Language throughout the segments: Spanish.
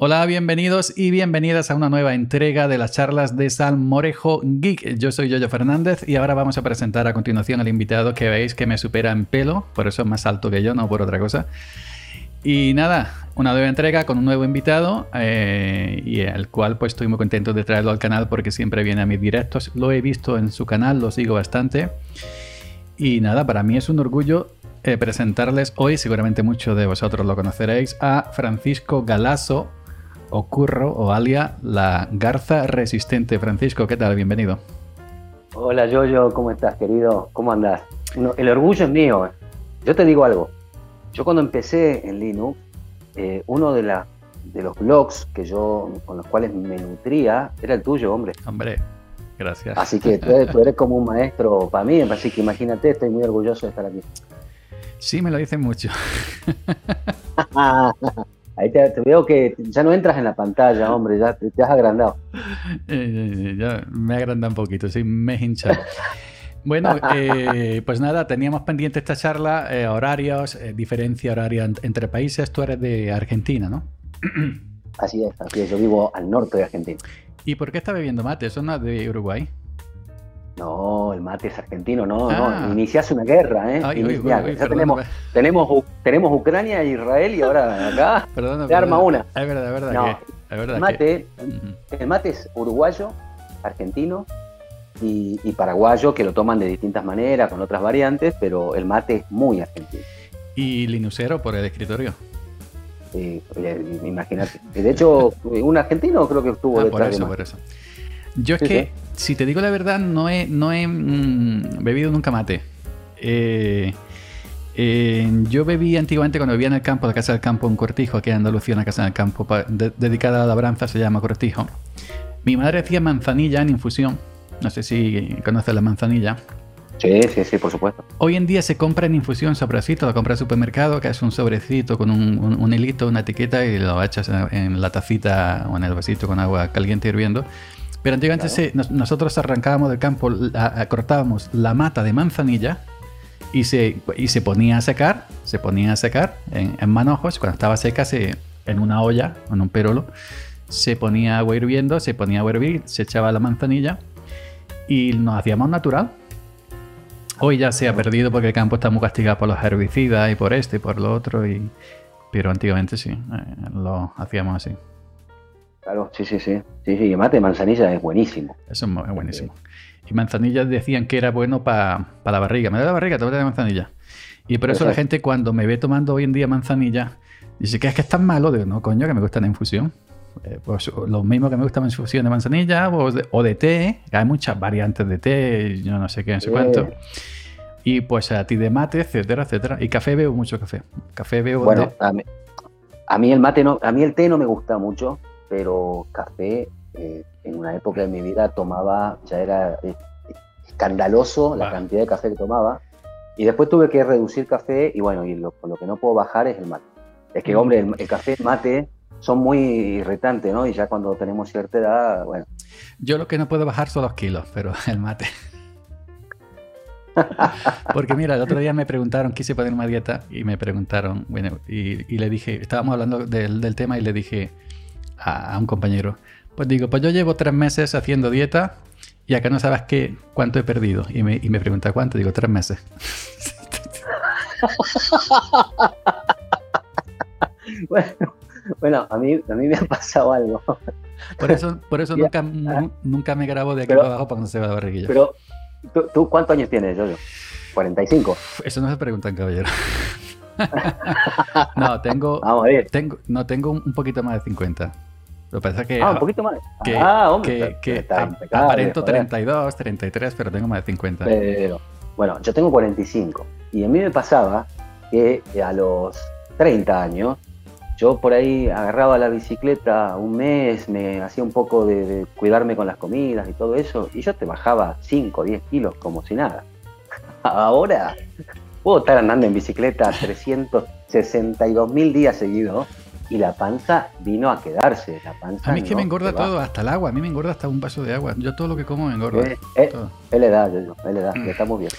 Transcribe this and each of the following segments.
Hola, bienvenidos y bienvenidas a una nueva entrega de las charlas de Salmorejo Geek. Yo soy Yoyo Fernández y ahora vamos a presentar a continuación al invitado que veis que me supera en pelo, por eso es más alto que yo, no por otra cosa. Y nada, una nueva entrega con un nuevo invitado eh, y el cual pues estoy muy contento de traerlo al canal porque siempre viene a mis directos. Lo he visto en su canal, lo sigo bastante. Y nada, para mí es un orgullo eh, presentarles hoy, seguramente muchos de vosotros lo conoceréis, a Francisco Galasso, o Curro o Alia, la garza resistente. Francisco, ¿qué tal? Bienvenido. Hola Yoyo, ¿cómo estás querido? ¿Cómo andás? el orgullo es mío. Eh. Yo te digo algo. Yo cuando empecé en Linux, eh, uno de, la, de los blogs que yo, con los cuales me nutría era el tuyo, hombre. Hombre, gracias. Así que tú eres, tú eres como un maestro para mí, así que imagínate, estoy muy orgulloso de estar aquí. Sí, me lo dicen mucho. Ahí te, veo que ya no entras en la pantalla, hombre, ya te, has agrandado. Eh, ya me agranda un poquito, sí, me hincha. Bueno, eh, pues nada, teníamos pendiente esta charla, eh, horarios, diferencia horaria entre países. Tú eres de Argentina, ¿no? Así es, así es. Yo vivo al norte de Argentina. ¿Y por qué estás bebiendo mate? ¿Eso no es de Uruguay? No, el mate es argentino, no, no. Ah. Iniciase una guerra, ¿eh? ya tenemos, tenemos, tenemos Ucrania e Israel y ahora acá se arma una. Es verdad, es verdad. No, el, mate, el mate es uruguayo, argentino y, paraguayo, que lo toman de distintas maneras, con otras variantes, pero el mate es muy argentino. ¿Y linucero por el escritorio? Sí, imagínate. De hecho, un argentino creo que estuvo ah, detrás por eso, por eso. Yo es que, si te digo la verdad, no he, no he mm, bebido nunca mate. Eh, eh, yo bebí antiguamente cuando vivía en el campo, la casa del campo, un cortijo, aquí en Andalucía, una casa del campo dedicada a la labranza, se llama cortijo. Mi madre hacía manzanilla en infusión. No sé si conoces la manzanilla. Sí, sí, sí, por supuesto. Hoy en día se compra en infusión sobrecito, lo compra en el supermercado, que es un sobrecito con un, un, hilito, una etiqueta y lo echas en, la tacita o en el vasito con agua caliente hirviendo. Pero antiguamente nosotros arrancábamos del campo, cortábamos la mata de manzanilla y se, y se ponía a secar, se ponía a secar en, manojos. Cuando estaba seca, se, en una olla, en un perolo, se ponía agua hirviendo, se ponía agua hervir, se echaba la manzanilla y nos hacíamos natural. Hoy ya se ha perdido porque el campo está muy castigado por los herbicidas y por este y por lo otro, y... pero antiguamente sí, eh, lo hacíamos así. Claro, sí, sí, sí. Sí, sí, mate de manzanilla es buenísimo. Eso es buenísimo. Y manzanilla decían que era bueno para la barriga. Me da la barriga, te voy a dar manzanilla. Y por eso la gente cuando me ve tomando hoy en día manzanilla, dice que es que es tan malo. Digo, no, coño, que me gusta la infusión. Eh, pues lo mismo que me gusta la infusión de manzanilla o de, té. Hay muchas variantes de té, yo no sé qué, no sé cuánto. Y pues a ti de mate, etcétera, etcétera. Y café veo mucho café. Café veo... Bueno, a, mí, a mí el mate no, a mí el té no me gusta mucho pero café eh, en una época de mi vida tomaba, ya era eh, escandaloso la cantidad de café que tomaba. Y después tuve que reducir café y bueno, y lo, lo que no puedo bajar es el mate. Es que, mm. hombre, el, café, el mate son muy irritantes, ¿no? Y ya cuando tenemos cierta edad, bueno. Yo lo que no puedo bajar son los kilos, pero el mate. Porque mira, el otro día me preguntaron, quise poner una dieta y me preguntaron, bueno, y, y le dije, estábamos hablando del, del, tema y le dije, a, un compañero. Pues digo, pues yo llevo tres meses haciendo dieta y acá no sabes qué, cuánto he perdido. Y me, y me pregunta cuánto, digo, tres meses. bueno, a, mí, a mí me ha pasado algo. Por eso, por eso nunca, nunca me grabo de aquí para abajo para no se vea la barriguilla. Pero, ¿tú, cuántos años tienes, yo? 45. Eso no se preguntan, caballero. no, tengo, tengo, no, tengo un poquito más de 50. Lo que pasa es que. Ah, un poquito más. Que, ah, hombre. Que, aparento 32, 33, pero tengo más de 50. Pero, bueno, yo tengo 45. Y a mí me pasaba que a los 30 años, yo por ahí agarraba la bicicleta un mes, me hacía un poco de, cuidarme con las comidas y todo eso, y yo te bajaba 5 o 10 kilos como si nada. Ahora puedo estar andando en bicicleta 362 mil días seguidos y la panza vino a quedarse. La panza a mí es que me engorda todo, hasta el agua. A mí me engorda hasta un vaso de agua. Yo todo lo que como me engorda. Es, es, es la edad, es la edad, mm. estamos bien.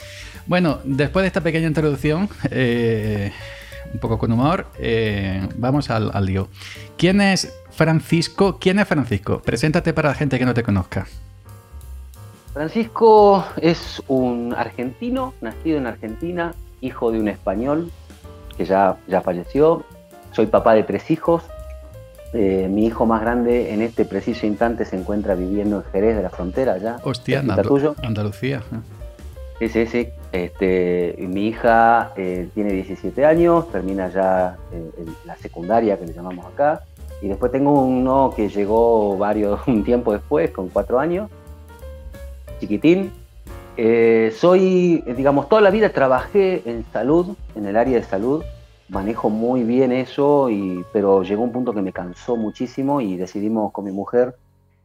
Bueno, después de esta pequeña introducción, eh, un poco con humor, eh, vamos al, al lío. ¿Quién es Francisco. ¿Quién es Francisco? Preséntate para la gente que no te conozca. Francisco es un argentino, nacido en Argentina, hijo de un español que ya, ya falleció. Soy papá de tres hijos. Eh, mi hijo más grande en este preciso instante se encuentra viviendo en Jerez de la Frontera, ya. Hostia, Andalucía. Sí, sí, sí. Este, mi hija eh, tiene 17 años, termina ya eh, la secundaria que le llamamos acá. Y después tengo uno que llegó varios, un tiempo después, con cuatro años, chiquitín. Eh, soy, digamos, toda la vida trabajé en salud, en el área de salud, manejo muy bien eso, y, pero llegó un punto que me cansó muchísimo y decidimos con mi mujer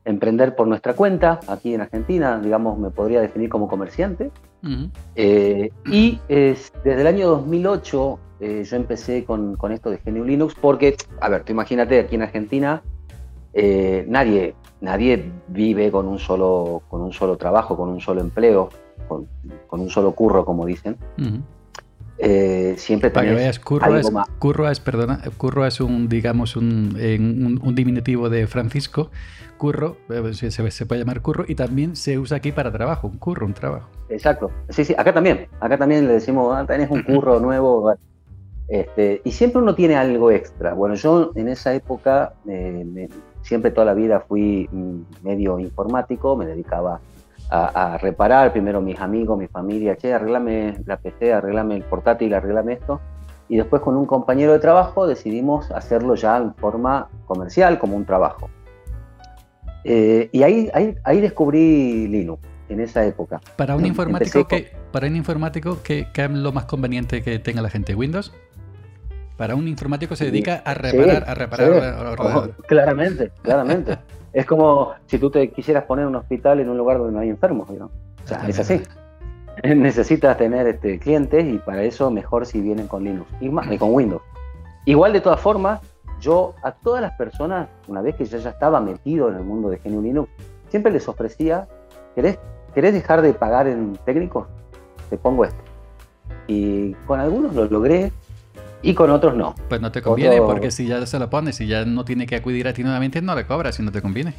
emprender por nuestra cuenta aquí en Argentina, digamos, me podría definir como comerciante. Eh, y desde el año 2008 eh, yo empecé con, con, esto de GNU Linux porque, a ver, tú imagínate aquí en Argentina, nadie nadie vive con un solo, con un solo trabajo, con un solo empleo, con, un solo curro, como dicen. Eh, siempre Para que veas, curro es, curro es, perdona, curro es un, digamos, un, un, diminutivo de Francisco. Curro, eh, se, se, puede llamar curro, y también se usa aquí para trabajo, un curro, un trabajo. Exacto. Sí, sí, acá también. Acá también le decimos, ah, tenés un curro nuevo. Este, y siempre uno tiene algo extra. Bueno, yo en esa época eh, me, siempre toda la vida fui mm, medio informático, me dedicaba a, reparar, primero mis amigos, mi familia, che, arreglame la PC, arreglame el portátil, arreglame esto. Y después con un compañero de trabajo decidimos hacerlo ya en forma comercial, como un trabajo. Eh, y ahí, ahí, ahí, descubrí Linux, en esa época. Para un informático, que, para un informático ¿qué, ¿qué es lo más conveniente que tenga la gente? ¿Windows? Para un informático se dedica a reparar, a reparar claramente, claramente. Es como si tú te quisieras poner un hospital en un lugar donde no hay enfermos, ¿no? O sea, es así. Necesitas tener este, clientes y para eso mejor si vienen con Linux y, con Windows. Igual de todas formas, yo a todas las personas, una vez que yo ya estaba metido en el mundo de GNU Linux, siempre les ofrecía, ¿querés, ¿querés dejar de pagar en técnicos? Te pongo esto. Y con algunos lo logré, y con otros no. Pues no te conviene, porque si ya se lo pones y ya no tiene que acudir a ti nuevamente, no le cobras si no te conviene.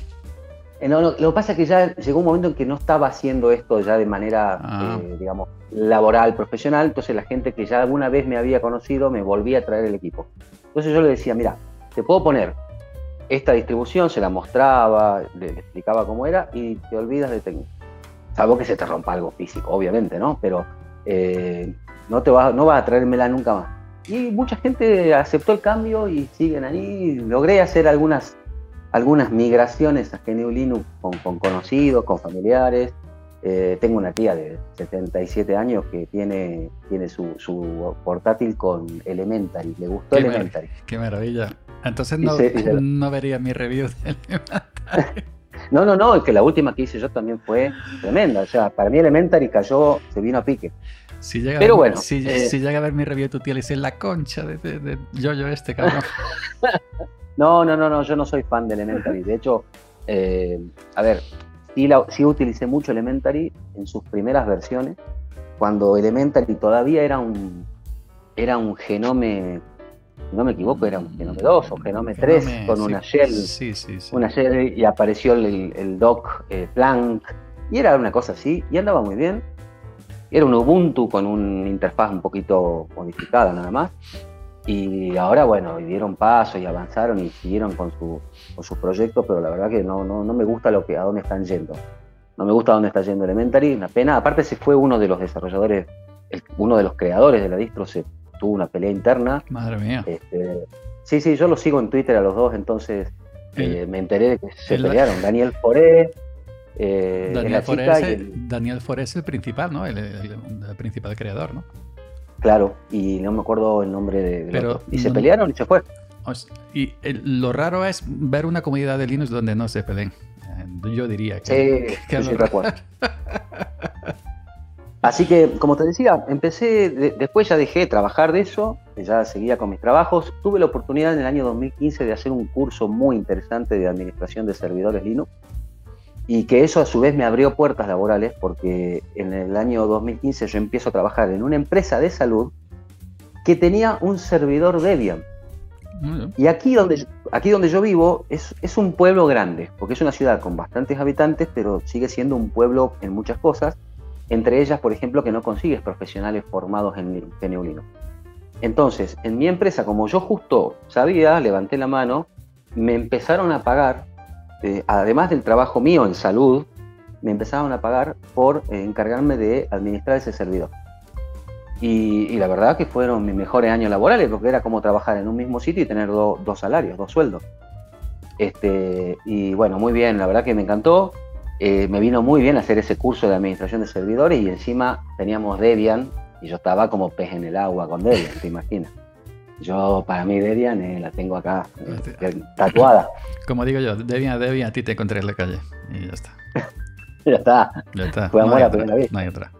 Eh, no, lo que pasa es que ya llegó un momento en que no estaba haciendo esto ya de manera, ah. eh, digamos, laboral, profesional, entonces la gente que ya alguna vez me había conocido me volvía a traer el equipo. Entonces yo le decía, mira, te puedo poner esta distribución, se la mostraba, le explicaba cómo era y te olvidas de técnico. Salvo que se te rompa algo físico, obviamente, ¿no? Pero eh, no, te va, no vas a traérmela nunca más. Y mucha gente aceptó el cambio y siguen ahí. Logré hacer algunas, algunas migraciones a GNU Linux con, conocidos, con familiares. Eh, tengo una tía de 77 años que tiene, tiene su, portátil con Elementary. Le gustó Elementary. qué maravilla. Entonces no, no vería mi review de Elementary. no, no, no, es que la última que hice yo también fue tremenda. O sea, para mí Elementary cayó, se vino a pique. Si llega Pero bueno. Si, eh, si, llega a ver mi review, tú tienes la concha de, yo, yo, este cabrón. no, no, no, no, yo no soy fan de Elementary. De hecho, eh, a ver, sí, la, sí utilicé mucho Elementary en sus primeras versiones, cuando Elementary todavía era un, era un genome no me equivoco, era un Genome 2 o Genome 3 con una shell. Sí, sí, sí. Una shell y apareció el, el doc eh, Planck. Y era una cosa así, y andaba muy bien. Era un Ubuntu con una interfaz un poquito modificada nada más. Y ahora, bueno, dieron paso y avanzaron y siguieron con su, con sus proyectos, pero la verdad que no, no, no me gusta lo que, a dónde están yendo. No me gusta a dónde está yendo Elementary, una pena. Aparte se fue uno de los desarrolladores, uno de los creadores de la distro, se tuvo una pelea interna. Madre mía. Este, sí, sí, yo lo sigo en Twitter a los dos, entonces eh, me enteré de que se pelearon. Daniel Foré eh, Daniel, Forés, el, Daniel Forés el principal, ¿no? El, principal creador, ¿no? Claro, y no me acuerdo el nombre de... Pero, y se pelearon y se fue. Y lo raro es ver una comunidad de Linux donde no se peleen. Eh, yo diría que... Sí, sí, recuerdo. Así que, como te decía, empecé, después ya dejé de trabajar de eso, ya seguía con mis trabajos. Tuve la oportunidad en el año 2015 de hacer un curso muy interesante de administración de servidores Linux y que eso a su vez me abrió puertas laborales porque en el año 2015 yo empiezo a trabajar en una empresa de salud que tenía un servidor Debian. Y aquí donde, aquí donde yo vivo es, es, un pueblo grande, porque es una ciudad con bastantes habitantes, pero sigue siendo un pueblo en muchas cosas, entre ellas, por ejemplo, que no consigues profesionales formados en Geneulino. Entonces, en mi empresa, como yo justo sabía, levanté la mano, me empezaron a pagar, eh, además del trabajo mío en salud, me empezaron a pagar por eh, encargarme de administrar ese servidor. Y, la verdad que fueron mis mejores años laborales, porque era como trabajar en un mismo sitio y tener dos salarios, dos sueldos. Este, y bueno, muy bien, la verdad que me encantó. Eh, me vino muy bien hacer ese curso de administración de servidores y encima teníamos Debian y yo estaba como pez en el agua con Debian, te imaginas. Yo, para mí, Debian eh, la tengo acá, eh, tatuada. Como digo yo, Debian, Debian, a ti te encontré en la calle y ya está. ya está. Ya está. Fue amor a primera vez. No hay otra.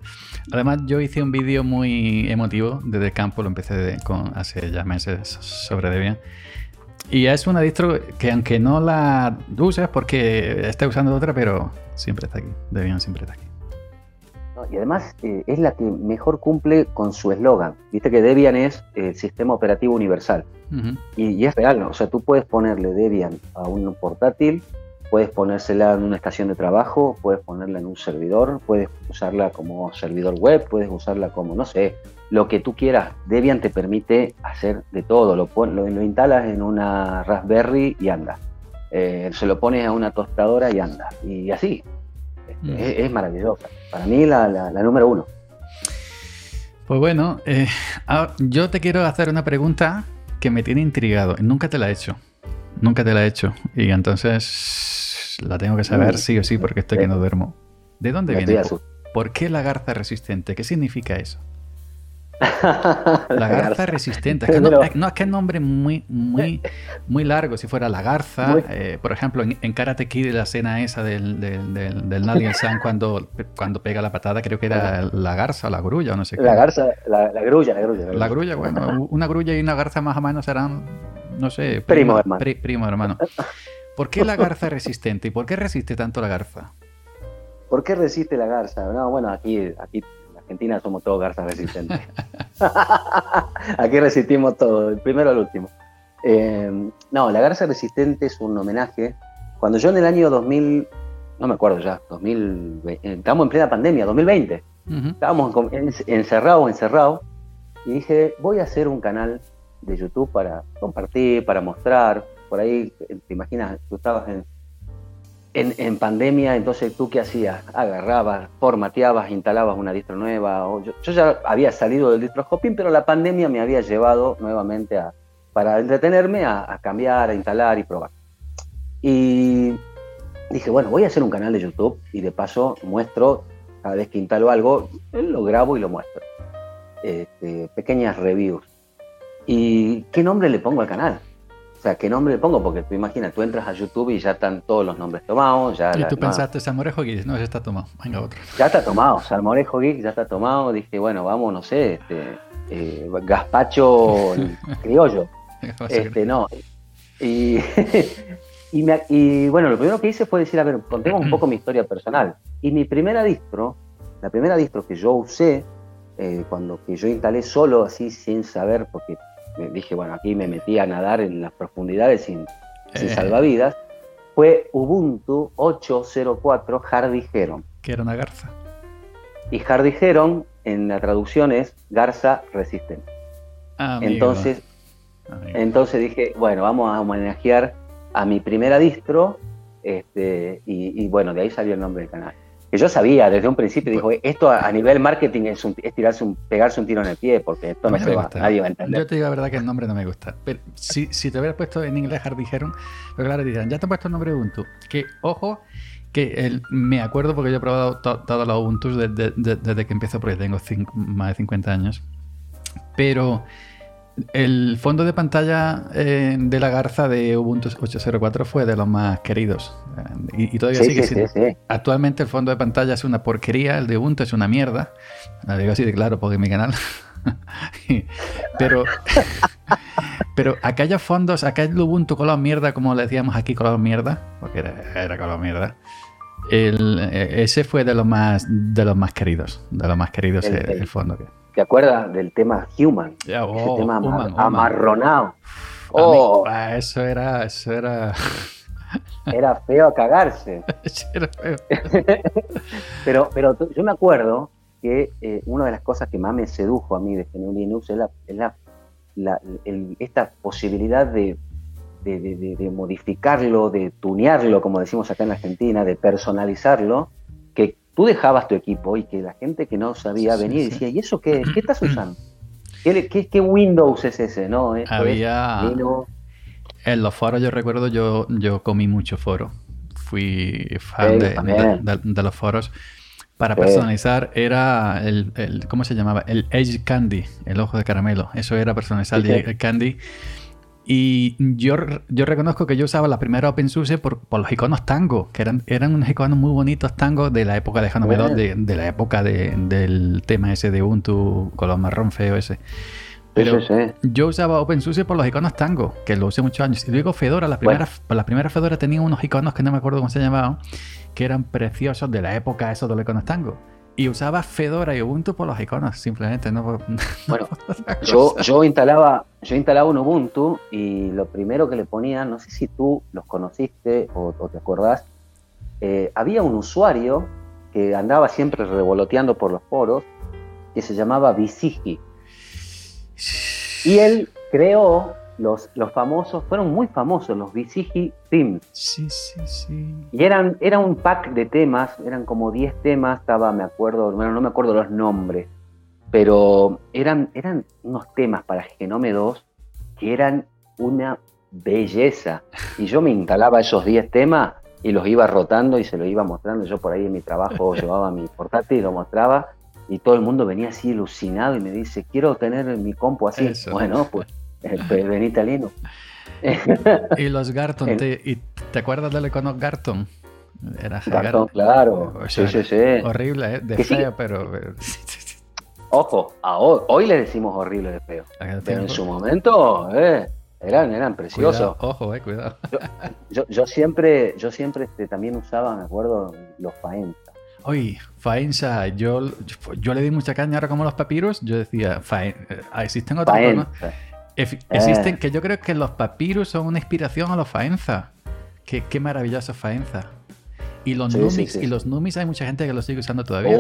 Además, yo hice un vídeo muy emotivo desde el campo, lo empecé con, hace ya meses sobre Debian. Y es una distro que aunque no la uses porque está usando otra, pero siempre está aquí. Debian siempre está aquí. Y además eh, es la que mejor cumple con su eslogan. Viste que Debian es el sistema operativo universal. y, y, es real, ¿no? o sea, tú puedes ponerle Debian a un portátil Puedes ponérsela en una estación de trabajo, puedes ponerla en un servidor, puedes usarla como servidor web, puedes usarla como, no sé, lo que tú quieras. Debian te permite hacer de todo. Lo, lo, instalas en una Raspberry y anda. Eh, se lo pones a una tostadora y anda. Y así. Mm. Es, maravillosa. Para mí la, la, número uno. Pues bueno, eh, ah, yo te quiero hacer una pregunta que me tiene intrigado. Nunca te la he hecho. Nunca te la he hecho. Y entonces la tengo que saber sí o sí porque estoy que no duermo. ¿De dónde viene? ¿Por qué la garza resistente? ¿Qué significa eso? La garza resistente. Es que no, es que es nombre muy, muy, muy largo. Si fuera la garza, eh, por ejemplo, en, Karate Kid, la escena esa del, del, del, del San cuando, cuando pega la patada, creo que era la garza o la grulla, o no sé qué. La garza, la, grulla, la grulla. La grulla, bueno, una grulla y una garza más o menos serán no sé. Primo, hermano. primo hermano. ¿Por qué la garza resistente y por qué resiste tanto la garza? ¿Por qué resiste la garza? No, bueno, aquí, aquí en Argentina somos todos garzas resistentes. aquí resistimos todo, el primero al último. Eh, no, la garza resistente es un homenaje. Cuando yo en el año 2000, no me acuerdo ya, 2020, estábamos en plena pandemia, 2020, estábamos encerrados, encerrados, y dije, voy a hacer un canal de YouTube para compartir, para mostrar. Por ahí, te imaginas, tú estabas en, en, pandemia, entonces tú qué hacías? Agarrabas, formateabas, instalabas una distro nueva. O yo, ya había salido del distro hopping, pero la pandemia me había llevado nuevamente a, para entretenerme a, cambiar, a instalar y probar. Y dije, bueno, voy a hacer un canal de YouTube y de paso muestro, cada vez que instalo algo, lo grabo y lo muestro. Este, pequeñas reviews. ¿Y qué nombre le pongo al canal? O sea, ¿qué nombre le pongo? Porque tú imaginas, tú entras a YouTube y ya están todos los nombres tomados. Ya y tú pensaste, Salmorejo Geek, no, ya está tomado, venga otro. Ya está tomado, Salmorejo Geek ya está tomado. Dije, bueno, vamos, no sé, este, eh, gazpacho criollo. este, no. Y, y, bueno, lo primero que hice fue decir, a ver, contemos un poco mi historia personal. Y mi primera distro, la primera distro que yo usé, eh, cuando que yo instalé solo, así sin saber, porque me dije, bueno, aquí me metí a nadar en las profundidades sin, sin eh. salvavidas, fue Ubuntu 8.04 Hardy Heron. Que era una garza. Y Hardy Heron en la traducción es garza resistente. Entonces, entonces dije, bueno, vamos a homenajear a mi primera distro, este, y, bueno, de ahí salió el nombre del canal que yo sabía desde un principio, dijo, esto a, nivel marketing es, tirarse un, pegarse un tiro en el pie, porque esto no, se va, nadie va a entender. Yo te digo la verdad que el nombre no me gusta. Pero si, si te hubieras puesto en inglés dijeron, pero claro, dirán, ya te han puesto el nombre de Ubuntu. Que, ojo, que el, me acuerdo porque yo he probado todos los Ubuntu desde, desde, que empiezo, porque tengo más de 50 años. Pero el fondo de pantalla eh, de la garza de Ubuntu 8.04 fue de los más queridos. Eh, y, todavía sigue siendo. Actualmente el fondo de pantalla es una porquería, el de Ubuntu es una mierda. La digo así de claro porque mi canal. pero, pero aquellos fondos, aquel Ubuntu color mierda, como le decíamos aquí color mierda, porque era, color mierda. Eh, ese fue de los más de los más queridos, de los más queridos el, fondo ¿Te acuerdas del tema Human? Ese oh, tema amarronado. Oh. Ah, eso era, eso era. Era feo a cagarse. era feo. pero, pero yo me acuerdo que eh, una de las cosas que más me sedujo a mí de GNU Linux es, la, esta posibilidad de, de, modificarlo, de tunearlo, como decimos acá en Argentina, de personalizarlo, que tú dejabas tu equipo y que la gente que no sabía venía y decía, ¿y eso qué, qué estás usando? ¿Qué, qué, Windows es ese? No, Había... En los foros yo recuerdo, yo, yo comí mucho foro. Fui fan de, los foros para personalizar era el, el, ¿cómo se llamaba? El Edge Candy, el ojo de caramelo. Eso era personalizar el Candy. Y yo, yo reconozco que yo usaba la primera OpenSUSE por, por los iconos tango, que eran, eran unos iconos muy bonitos tango de la época de Hanome de, de, la época de, del tema ese de Ubuntu con marrón feo ese. Pero yo usaba OpenSUSE por los iconos Tango, que lo usé muchos años. Y luego Fedora, la primera, la primera Fedora tenía unos iconos que no me acuerdo cómo se llamaban, que eran preciosos de la época esos de los iconos Tango. Y usaba Fedora y Ubuntu por los iconos, simplemente. No, bueno, yo, yo, instalaba, yo instalaba un Ubuntu y lo primero que le ponía, no sé si tú los conociste o, te acordás, eh, había un usuario que andaba siempre revoloteando por los foros que se llamaba Visigi. Y él creó los, los famosos, fueron muy famosos los Visigi Themes. Sí, sí, sí. Y eran, era un pack de temas, eran como 10 temas, estaba, me acuerdo, bueno, no me acuerdo los nombres, pero eran, eran unos temas para Genome 2 que eran una belleza. Y yo me instalaba esos 10 temas y los iba rotando y se los iba mostrando. Yo por ahí en mi trabajo llevaba mi portátil y lo mostraba y todo el mundo venía así alucinado y me dice, quiero tener mi compu así. Bueno, pues venite italiano y los Garton, te, ¿y ¿te acuerdas del icono Garton? Era Garton, claro. sí, sí, sí. Horrible, ¿eh? de feo, pero... Ojo, hoy, le decimos horrible de feo. Pero en su momento, eh, eran, eran preciosos. ojo, eh, cuidado. Yo, siempre, yo siempre este, también usaba, me acuerdo, los Faenza. Oye, Faenza, yo, yo le di mucha caña ahora como los papiros. Yo decía, Faenza, eh, existen otros Existen, que yo creo que los papyrus son una inspiración a los Faenza. Qué, qué maravilloso Faenza. Y los Numix, y los Numix hay mucha gente que los sigue usando todavía.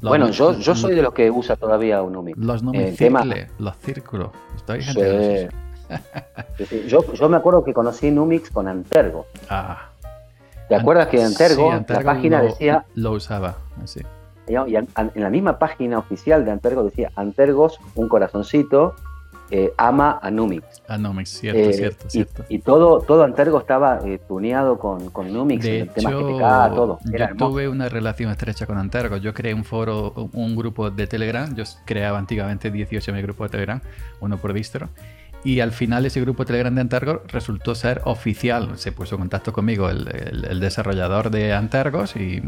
bueno, yo, yo soy de los que usa todavía un Numix. Los Numix los círculos. Estoy gente yo, yo me acuerdo que conocí Numix con Antergo. Ah. ¿Te acuerdas que Antergo, la página decía... Lo usaba, así. Y en la misma página oficial de Antergo decía Antergos, un corazoncito, eh, ama a Numix. A Numix, cierto, eh, cierto, cierto. Y, todo, todo Antergo estaba eh, tuneado con, con Numix, de el tema GTK, todo. yo tuve una relación estrecha con Antergo. Yo creé un foro, un grupo de Telegram. Yo creaba antiguamente 18 mi grupo de Telegram, uno por distro. Y al final ese grupo Telegram de Antergos resultó ser oficial. Se puso en contacto conmigo el, desarrollador de Antergos y,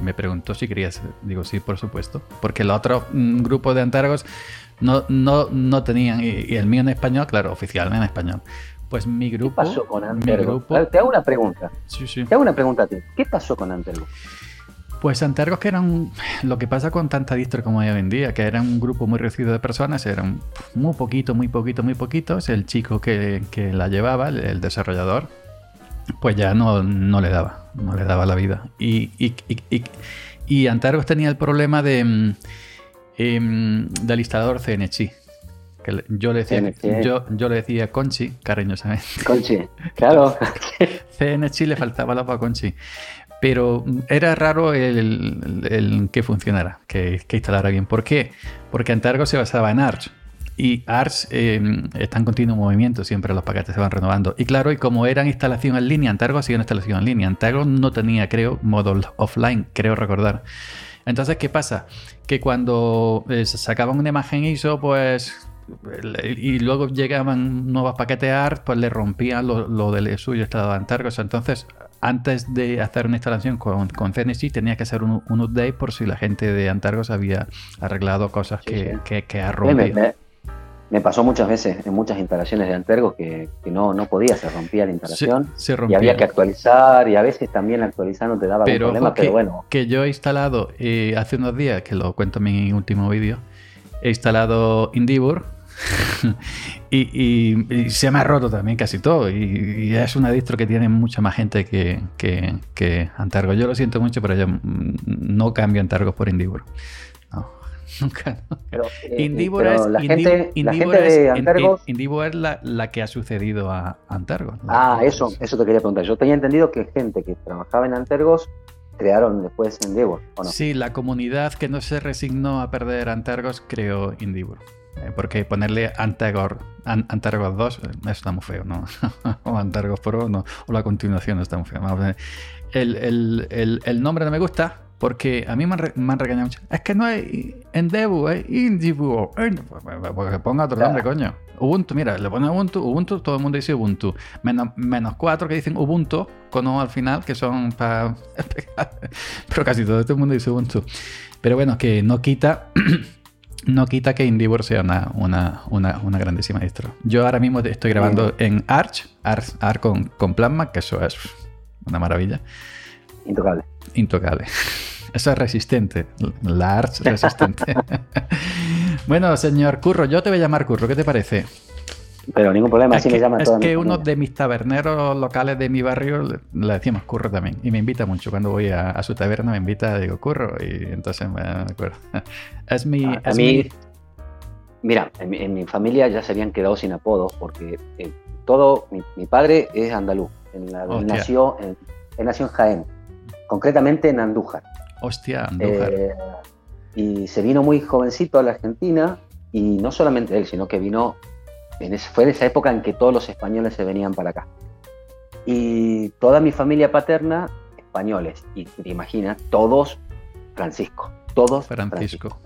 me preguntó si quería. Digo, sí, por supuesto. Porque el otro mm, grupo de Antergos no, no, no tenían, y, el mío en español, claro, oficial en español. Pues mi grupo. ¿Qué pasó con Antergo? Te hago una pregunta. Sí, sí. Te hago una pregunta a ti. ¿Qué pasó con Antergo? Pues Antergos que eran lo que pasa con tanta distro como hay hoy en día, que eran un grupo muy reducido de personas, eran muy poquito, muy poquito, muy poquitos. El chico que, que la llevaba, el, desarrollador, pues ya no, no, le daba, no le daba la vida. Y, y, y, y Antergos tenía el problema de Em, del instalador CNC. Que yo, le decía, yo, yo, le decía Conchi, cariñosamente. Conchi, claro. CNC le faltaba la para Conchi. Pero era raro el, que funcionara, que, instalara bien. ¿Por qué? Porque Antargo se basaba en Arch. Y Arch em, está en continuo movimiento, siempre los paquetes se van renovando. Y claro, y como eran instalación en línea, Antargo ha sido una instalación en línea. Antargo no tenía, creo, modo offline, creo recordar. Entonces, ¿qué pasa? Que cuando eh, sacaban una imagen ISO, pues y luego llegaban nuevos paquetes ART, pues le rompían lo, del suyo estado de Antargos. Entonces, antes de hacer una instalación con, con tenía que hacer un, update por si la gente de Antargos había arreglado cosas que, que, ha rompido. Me pasó muchas veces en muchas instalaciones de Antergo que, no, no podía, se rompía la instalación. Y había que actualizar y a veces también actualizando te daba pero, problema, pero bueno. Que yo he instalado eh, hace unos días, que lo cuento en mi último vídeo, he instalado Indivor y, se me ha roto también casi todo. Y, es una distro que tiene mucha más gente que, que, Antargos. Yo lo siento mucho, pero yo no cambio Antargos por Indibur. No, nunca. Pero, eh, Indibur es, la, gente, de Antargos... es la, la, que ha sucedido a Antargos. Ah, eso, eso te quería preguntar. Yo tenía entendido que gente que trabajaba en Antargos crearon después Endeavor, ¿o no? Sí, la comunidad que no se resignó a perder Antargos creó Endeavor. Eh, porque ponerle Antargos, Antargos 2 eh, está muy feo, ¿no? o Antargos Pro, no, o la continuación está muy feo. El, el, el, el nombre no me gusta, porque a mí me han, regañado mucho. Es que no hay Endeavor, es Indivor. Porque ponga otro nombre, coño. Ubuntu, mira, le pone Ubuntu, Ubuntu, todo el mundo dice Ubuntu. Menos, menos cuatro que dicen Ubuntu, con O al final, que son para. Pero casi todo el mundo dice Ubuntu. Pero bueno, que no quita. no quita que Indivor sea una, una, una, una, grandísima distro. Yo ahora mismo estoy grabando en Arch, Arch, Arch con, con Plasma, que eso es una maravilla. Intocable. Intocable. Eso es resistente. La Arch resistente. bueno, señor Curro, yo te voy a llamar Curro, ¿qué te parece? Pero ningún problema, así me llaman Es que uno de mis taberneros locales de mi barrio le, decimos Curro también. Y me invita mucho. Cuando voy a, su taberna me invita, digo Curro. Y entonces me acuerdo. Es mi. A, mí, Mira, en mi, familia ya se habían quedado sin apodos porque eh, todo. Mi, padre es andaluz. nació, en, él nació en Jaén, concretamente en Andújar. Hostia, Andújar. Eh, y se vino muy jovencito a la Argentina y no solamente él, sino que vino, en fue en esa época en que todos los españoles se venían para acá. Y toda mi familia paterna, españoles, y te imaginas, todos Francisco, todos Francisco.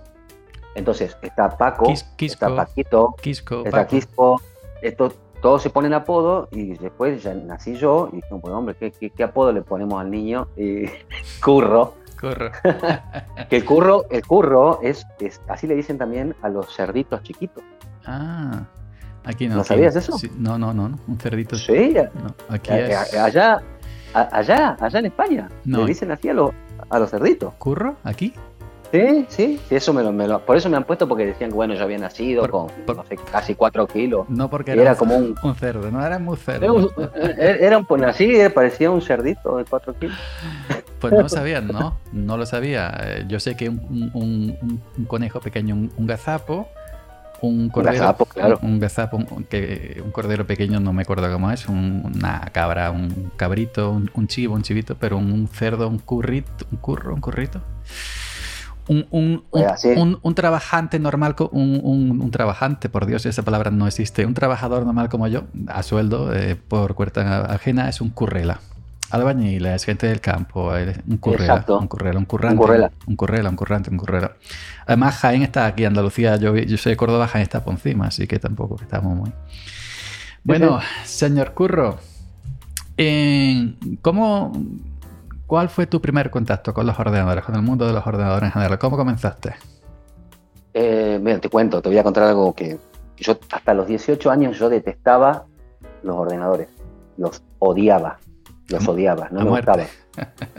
Entonces está Paco, está Paquito, Quisco, está Quisco, esto, todos se ponen apodo y después ya nací yo y dije, pues hombre, ¿qué, qué apodo le ponemos al niño? Y Curro. Curro. que el curro, el curro es, así le dicen también a los cerditos chiquitos. Ah, aquí no. ¿No sabías eso? no, no, no, un cerdito. Sí, aquí allá, allá, allá en España. Le dicen así a los, a los cerditos. ¿Curro? ¿Aquí? Sí, sí, eso me lo, por eso me han puesto porque decían que bueno, yo había nacido con casi 4 kilos. No porque era, como un, cerdo, no era muy cerdo. Era un, pues así, eh, parecía un cerdito de 4 kilos. Pues no sabían, ¿no? No lo sabía. Eh, yo sé que un, un conejo pequeño, un, gazapo, un cordero, gazapo, claro. un, gazapo, que un cordero pequeño no me acuerdo cómo es, una cabra, un cabrito, un, chivo, un chivito, pero un cerdo, un currito, un curro, un currito. Un, un, un, un, trabajante normal, un, trabajante, por Dios, esa palabra no existe, un trabajador normal como yo, a sueldo, eh, por cuenta ajena, es un currela. Albañil, es gente del campo, un currela, un currela, un currante, un currela, un currela, un currante, un currela. Además, Jaén está aquí, Andalucía, yo, yo soy de Córdoba, Jaén está por encima, así que tampoco estamos muy... Bueno, señor Curro, ¿cómo ¿Cuál fue tu primer contacto con los ordenadores, con el mundo de los ordenadores en general? ¿Cómo comenzaste? Eh, mira, te cuento, te voy a contar algo que yo hasta los 18 años yo detestaba los ordenadores, los odiaba, los odiaba, no me gustaba.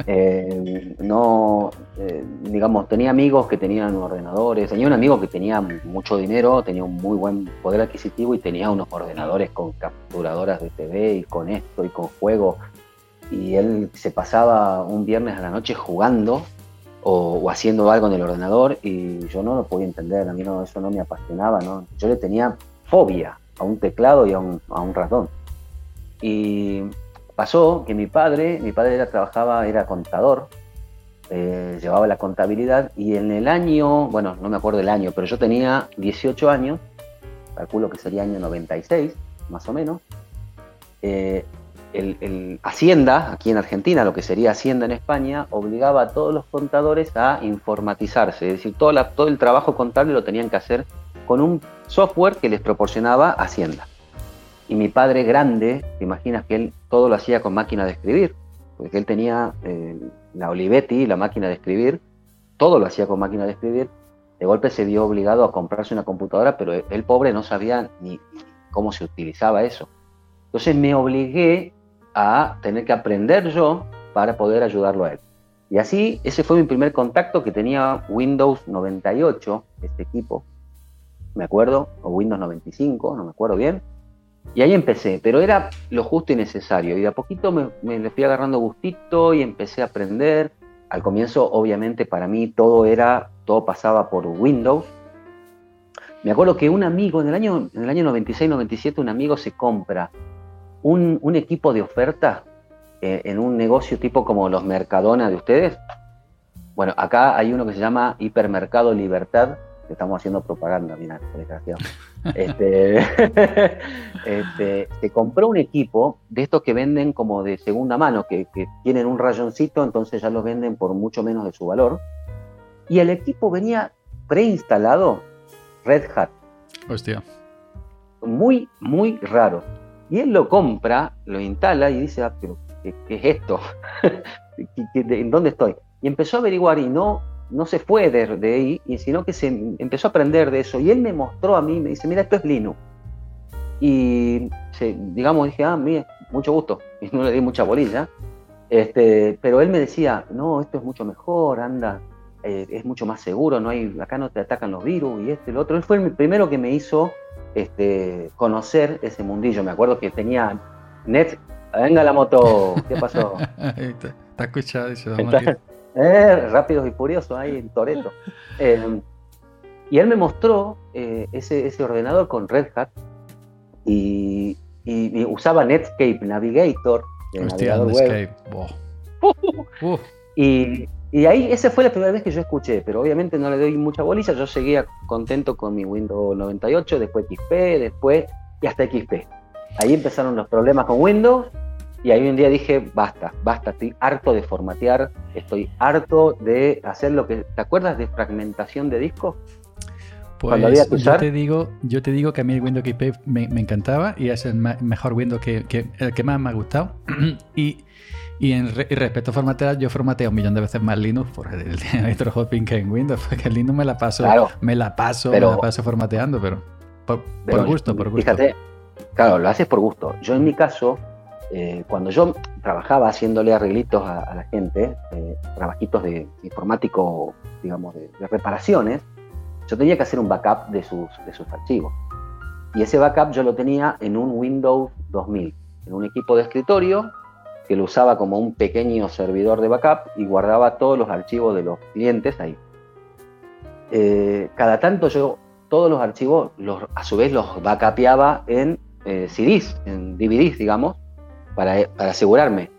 Eh, no, eh, digamos, tenía amigos que tenían ordenadores, tenía un amigo que tenía mucho dinero, tenía un muy buen poder adquisitivo y tenía unos ordenadores con capturadoras de TV y con esto y con juegos y él se pasaba un viernes a la noche jugando o, haciendo algo en el ordenador y yo no lo podía entender, a mí no, eso no me apasionaba, ¿no? yo le tenía fobia a un teclado y a un, a un ratón. Y pasó que mi padre, mi padre era, trabajaba, era contador, eh, llevaba la contabilidad y en el año, bueno, no me acuerdo el año, pero yo tenía 18 años, calculo que sería año 96, más o menos, eh, el, Hacienda, aquí en Argentina, lo que sería Hacienda en España, obligaba a todos los contadores a informatizarse, es decir, todo, todo el trabajo contable lo tenían que hacer con un software que les proporcionaba Hacienda. Y mi padre grande, te imaginas que él todo lo hacía con máquina de escribir, porque él tenía eh, la Olivetti, la máquina de escribir, todo lo hacía con máquina de escribir. De golpe se vio obligado a comprarse una computadora, pero el pobre no sabía ni cómo se utilizaba eso. Entonces me obligué a tener que aprender yo para poder ayudarlo a él. Y así, ese fue mi primer contacto que tenía Windows 98, este equipo. me acuerdo, o Windows 95, no me acuerdo bien. Y ahí empecé, pero era lo justo y necesario. Y de a poquito me, me le fui agarrando gustito y empecé a aprender. Al comienzo, obviamente, para mí todo era, todo pasaba por Windows. Me acuerdo que un amigo, en el año, en el año 96-97, un amigo se compra un, un equipo de oferta eh, en un negocio tipo como los Mercadona de ustedes. Bueno, acá hay uno que se llama Hipermercado Libertad, que estamos haciendo propaganda, mira, desgraciado. Este, este, se compró un equipo de estos que venden como de segunda mano, que, que, tienen un rayoncito, entonces ya los venden por mucho menos de su valor. Y el equipo venía preinstalado Red Hat. Hostia. Muy, muy raro. Y él lo compra, lo instala y dice, ah, pero ¿qué, qué es esto? ¿En dónde estoy? Y empezó a averiguar y no, no se fue de, de, ahí, sino que se empezó a aprender de eso. Y él me mostró a mí, me dice, mira, esto es Linux. Y se, digamos, dije, ah, mira, mucho gusto. Y no le di mucha bolilla. Este, pero él me decía, no, esto es mucho mejor, anda, eh, es mucho más seguro, no hay, acá no te atacan los virus y este lo otro. Él fue el primero que me hizo este, conocer ese mundillo. Me acuerdo que tenía Net, venga la moto, ¿qué pasó? Está escuchado eso. Eh, rápidos y furiosos ahí en Toreto. Eh, y él me mostró eh, ese, ese, ordenador con Red Hat y, y, y usaba Netscape Navigator. Hostia, Netscape. Web. Uh. Y, y, ahí, esa fue la primera vez que yo escuché, pero obviamente no le doy mucha bolilla. Yo seguía contento con mi Windows 98, después XP, después y hasta XP. Ahí empezaron los problemas con Windows y ahí un día dije, basta, basta, estoy harto de formatear, estoy harto de hacer lo que... ¿Te acuerdas de fragmentación de disco? Pues yo te digo, yo te digo que a mí el Windows XP me, me encantaba y es el mejor Windows que, que, el que más me ha gustado. y, y en re, y respecto a formatear, yo formateo un millón de veces más Linux por el, el hopping que en Windows, porque en Linux me la paso, claro, me la paso, pero, me la paso formateando, pero por, pero, por gusto, por gusto. Fíjate, claro, lo haces por gusto. Yo en mi caso, eh, cuando yo trabajaba haciéndole arreglitos a, a la gente, eh, trabajitos de informático, digamos, de, de, reparaciones, yo tenía que hacer un backup de sus, de sus archivos. Y ese backup yo lo tenía en un Windows 2000, en un equipo de escritorio que lo usaba como un pequeño servidor de backup y guardaba todos los archivos de los clientes ahí. Eh, cada tanto yo todos los archivos los, a su vez los backupeaba en eh, CDs, en DVDs, digamos, para, para, asegurarme.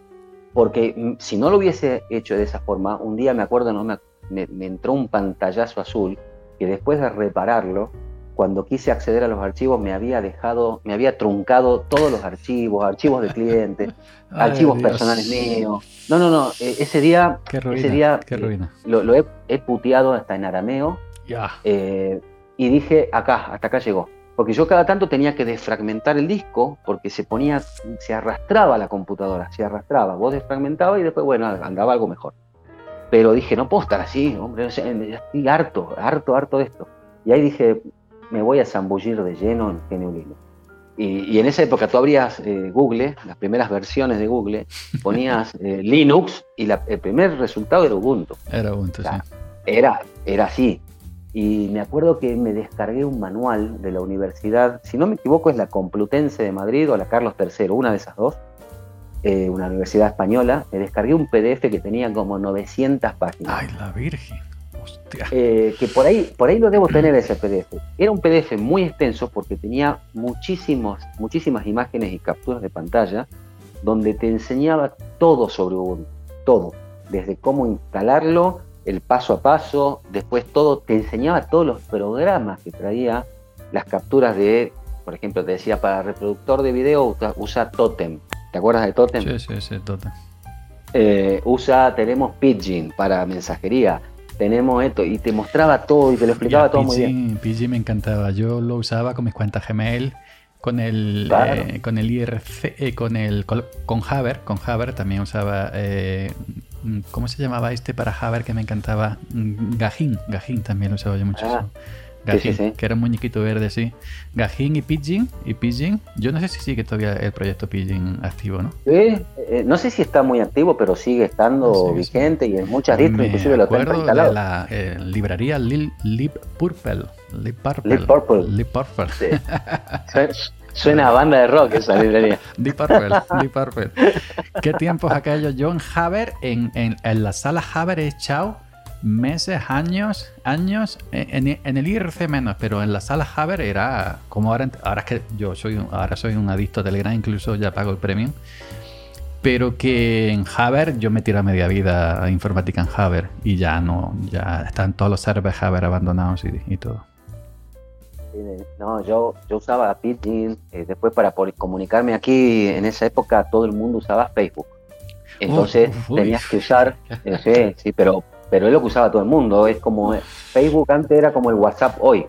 Porque si no lo hubiese hecho de esa forma, un día me acuerdo, no me, me, me entró un pantallazo azul que después de repararlo, cuando quise acceder a los archivos me había dejado, me había truncado todos los archivos, archivos de clientes, archivos Dios. personales míos. No, no, no, e, ese día, ruina, ese día. Lo, lo he, he, puteado hasta en arameo yeah. eh, y dije, acá, hasta acá llegó. Porque yo cada tanto tenía que desfragmentar el disco porque se ponía, se arrastraba la computadora, se arrastraba. Vos desfragmentabas y después, bueno, andaba algo mejor. Pero dije, no puedo estar así, hombre, estoy harto, harto, harto de esto. Y ahí dije, me voy a zambullir de lleno en GNU Linux. Y, y en esa época tú abrías eh, Google, las primeras versiones de Google, ponías eh, Linux y la, el primer resultado era Ubuntu. Era Ubuntu, o sea, sí. Era, era así. Y me acuerdo que me descargué un manual de la universidad, si no me equivoco es la Complutense de Madrid o la Carlos III, una de esas dos, eh, una universidad española, me descargué un PDF que tenía como 900 páginas. ¡Ay, la Virgen! Eh, que por ahí, por ahí lo debo tener ese PDF. Era un PDF muy extenso porque tenía muchísimos, muchísimas imágenes y capturas de pantalla donde te enseñaba todo sobre Ubuntu, todo, desde cómo instalarlo, el paso a paso, después todo, te enseñaba todos los programas que traía, las capturas de, por ejemplo, te decía para reproductor de video usa Totem. ¿Te acuerdas de Totem? Sí, sí, sí, Totem. Eh, usa, tenemos Pidgin para mensajería tenemos esto, y te mostraba todo y te lo explicaba ya, todo muy bien. PG me encantaba, yo lo usaba con mis cuentas Gmail, con el, claro. eh, con el IRC, eh, con el con Haber, con Haber también usaba, eh, ¿cómo se llamaba este para Haber que me encantaba? Gajín, Gajín también lo usaba yo muchísimo. Ah. Gajín, que era un muñequito verde, sí. Gajín y Pidgin, y Pidgin. Yo no sé si sigue todavía el proyecto Pidgin activo, ¿no? Sí, eh, no sé si está muy activo, pero sigue estando vigente y en muchas distros inclusive lo tengo instalado. De la eh, librería Lip Purple. Lip Purple. Lip Purple. Lip Purple. Suena a banda de rock esa librería. Deep Purple, Deep Purple. ¿Qué tiempos aquellos? Yo en Haber, en, en, en la sala Haber he echado meses, años, años, en, el IRC menos, pero en la sala Haber era como ahora, ahora es que yo soy, ahora soy un adicto a Telegram, incluso ya pago el premium, pero que en Haber yo me tiro a media vida a informática en Haber y ya no, ya están todos los servers Haber abandonados y, todo. No, yo, yo usaba Pidgin, eh, después para comunicarme aquí, en esa época todo el mundo usaba Facebook. Entonces tenías que usar, eh, sí, sí, pero pero es lo que usaba todo el mundo. Es como Facebook antes era como el WhatsApp hoy.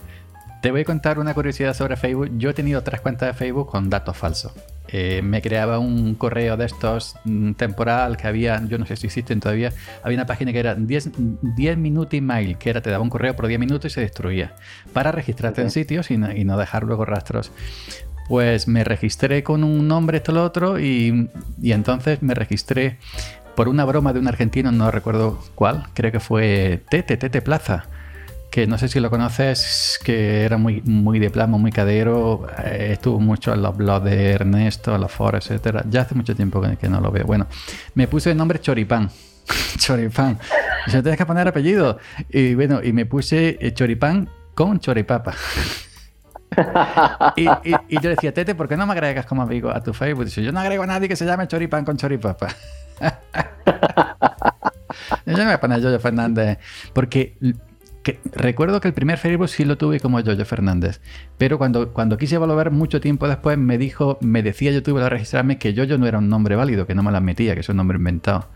Te voy a contar una curiosidad sobre Facebook. Yo he tenido tres cuentas de Facebook con datos falsos. Eh, me creaba un correo de estos mm, temporal que había, yo no sé si existen todavía, había una página que era 10, 10 minutos email, que era te daba un correo por 10 minutos y se destruía, para registrarte en sitios y no, y no, dejar luego rastros. Pues me registré con un nombre, esto, lo otro, y, y entonces me registré por una broma de un argentino, no recuerdo cuál, creo que fue Tete, Tete Plaza, que no sé si lo conoces, que era muy, muy de plasma, muy cadero, eh, estuvo mucho en los blogs de Ernesto, los foros, etcétera. Ya hace mucho tiempo que, no lo veo. Bueno, me puse el nombre Choripán. Choripán. Yo tenía que poner apellido. Y bueno, y me puse eh, Choripán con Choripapa. y, y, yo decía, Tete, ¿por qué no me agregas como amigo a tu Facebook? Yo no agrego a nadie que se llame Choripán con Choripapa. Yo no me voy a poner Yoyo Fernández. Porque recuerdo que el primer Facebook sí lo tuve como Yoyo Fernández. Pero cuando, cuando quise volver mucho tiempo después, me dijo, me decía yo tuve que registrarme que Yoyo no era un nombre válido, que no me lo admitía, que es un nombre inventado.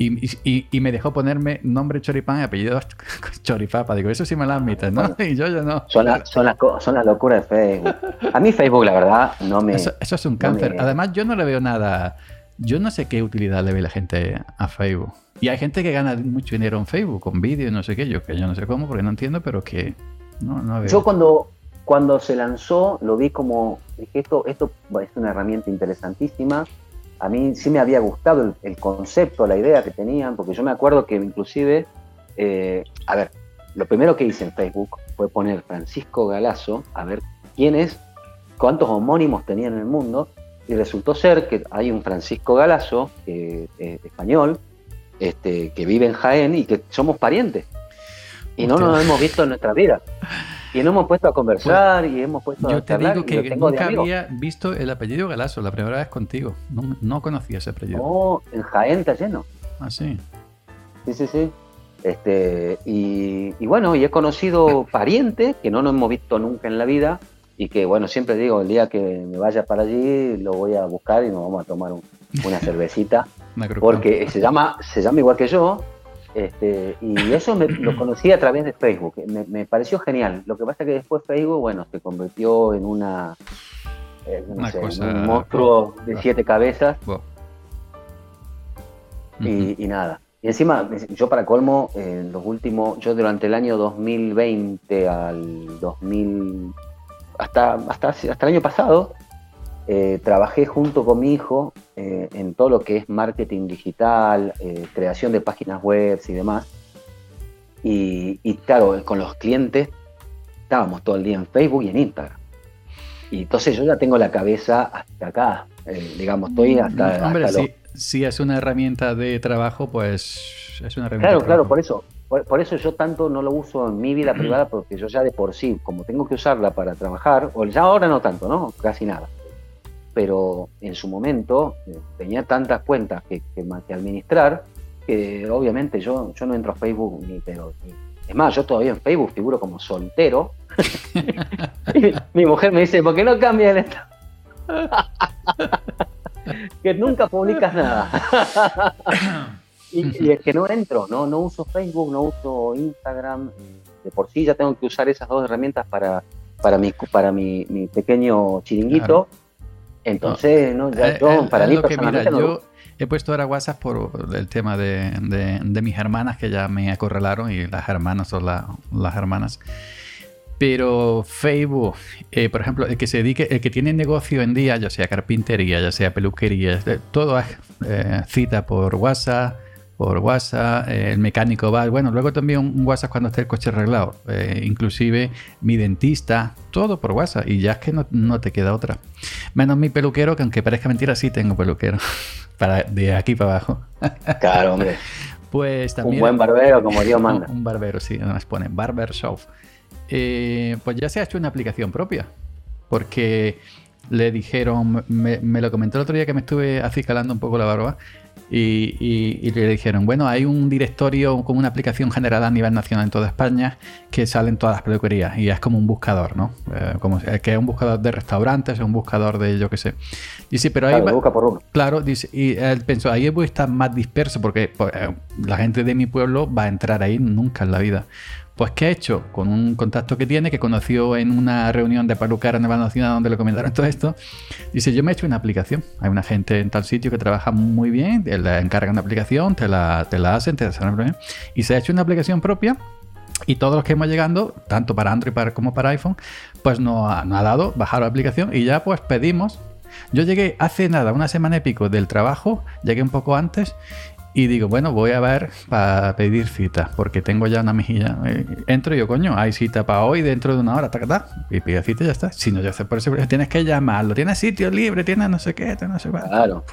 Y, me dejó ponerme nombre Choripán y apellido Choripapa. Digo, eso sí me lo admite, ¿no? Y yo ya no. Son, son, las, son las locuras de Facebook. A mí Facebook, la verdad, no me... Eso, es un cáncer. Además, yo no le veo nada yo no sé qué utilidad le ve la gente a Facebook. Y hay gente que gana mucho dinero en Facebook con vídeos, no sé qué, yo que yo no sé cómo, porque no entiendo, pero que no, no. Yo cuando, cuando se lanzó lo vi como, dije, esto, esto es una herramienta interesantísima. A mí sí me había gustado el, concepto, la idea que tenían, porque yo me acuerdo que inclusive, eh, a ver, lo primero que hice en Facebook fue poner Francisco Galazo, a ver quiénes, cuántos homónimos tenían en el mundo, y resultó ser que hay un Francisco Galazo, eh, español, este, que vive en Jaén y que somos parientes. Y no nos hemos visto en nuestra vida. Y nos hemos puesto a conversar y hemos puesto yo a te digo que nunca había visto el apellido Galazo, la primera vez contigo. No, conocía ese apellido. No, en Jaén está lleno. Ah, sí. Sí, sí, sí. Este, y, y bueno, y he conocido parientes que no nos hemos visto nunca en la vida y que bueno, siempre digo, el día que me vaya para allí lo voy a buscar y nos vamos a tomar una cervecita, porque se llama, se llama igual que yo, este, y eso me, lo conocí a través de Facebook, me, pareció genial, lo que pasa es que después Facebook, bueno, se convirtió en una, eh, un monstruo de siete cabezas, y, y, nada. Y encima, yo para colmo, en los últimos, yo durante el año 2020 al 2000 hasta, hasta, hasta el año pasado eh, trabajé junto con mi hijo eh, en todo lo que es marketing digital, eh, creación de páginas web y demás. Y, claro, con los clientes estábamos todo el día en Facebook y en Instagram. Y entonces yo ya tengo la cabeza hasta acá, digamos, estoy mm, hasta... Hombre, si, es una herramienta de trabajo, pues es una herramienta Claro, claro, por eso. Por, eso yo tanto no lo uso en mi vida privada, porque yo ya de por sí, como tengo que usarla para trabajar, o ya ahora no tanto, ¿no? Casi nada. Pero en su momento eh, tenía tantas cuentas que, que, administrar que obviamente yo, yo no entro a Facebook ni pero es más, yo todavía en Facebook figuro como soltero. mi mujer me dice, ¿por qué no cambias el estado? que nunca publicas nada. Y, es que no entro, no, no uso Facebook, no uso Instagram. Eh, de por sí ya tengo que usar esas dos herramientas para, para, mi, para mi, pequeño chiringuito. Entonces, no, ya, eh, yo, para mí personalmente yo he puesto ahora WhatsApp por el tema de, de, mis hermanas que ya me acorralaron y las hermanas son las hermanas. Pero Facebook, eh, por ejemplo, el que se dedique, el que tiene negocio en día, ya sea carpintería, ya sea peluquería, todo es eh, cita por WhatsApp, por WhatsApp, eh, el mecánico va, bueno, luego también un WhatsApp cuando esté el coche arreglado, inclusive mi dentista, todo por WhatsApp y ya es que no, te queda otra. Menos mi peluquero, que aunque parezca mentira, sí tengo peluquero, para, de aquí para abajo. Claro, hombre. Pues también... Un buen barbero, como Dios manda. Un, barbero, sí, además pone Barber Shop. Eh, pues ya se ha hecho una aplicación propia. Porque le dijeron, me, lo comentó el otro día que me estuve acicalando un poco la barba. Y, le dijeron, bueno, hay un directorio con una aplicación generada a nivel nacional en toda España que salen todas las peluquerías y es como un buscador, ¿no? Eh, como que es un buscador de restaurantes, es un buscador de yo qué sé. Dice, pero ahí busca por uno. Claro, dice, y él pensó, ahí voy a estar más disperso porque pues, eh, la gente de mi pueblo va a entrar ahí nunca en la vida. Pues, ¿qué ha hecho? Con un contacto que tiene, que conoció en una reunión de Palucar en Nacional donde le comentaron todo esto, dice, yo me he hecho una aplicación. Hay una gente en tal sitio que trabaja muy bien, le encarga una aplicación, te la, te la hacen, te hacen una y se ha hecho una aplicación propia y todos los que hemos llegando, tanto para Android como para iPhone, pues nos ha, ha, dado bajar la aplicación y ya pues pedimos. Yo llegué hace nada, una semana y pico del trabajo, llegué un poco antes y digo, bueno, voy a ver para pedir cita, porque tengo ya una mejilla. Eh, entro y yo, coño, hay cita para hoy dentro de una hora, ta, y pide cita y ya está. Si no, ya sé por eso tienes que llamarlo. Tienes sitio libre, tienes no sé qué, no sé qué. Claro.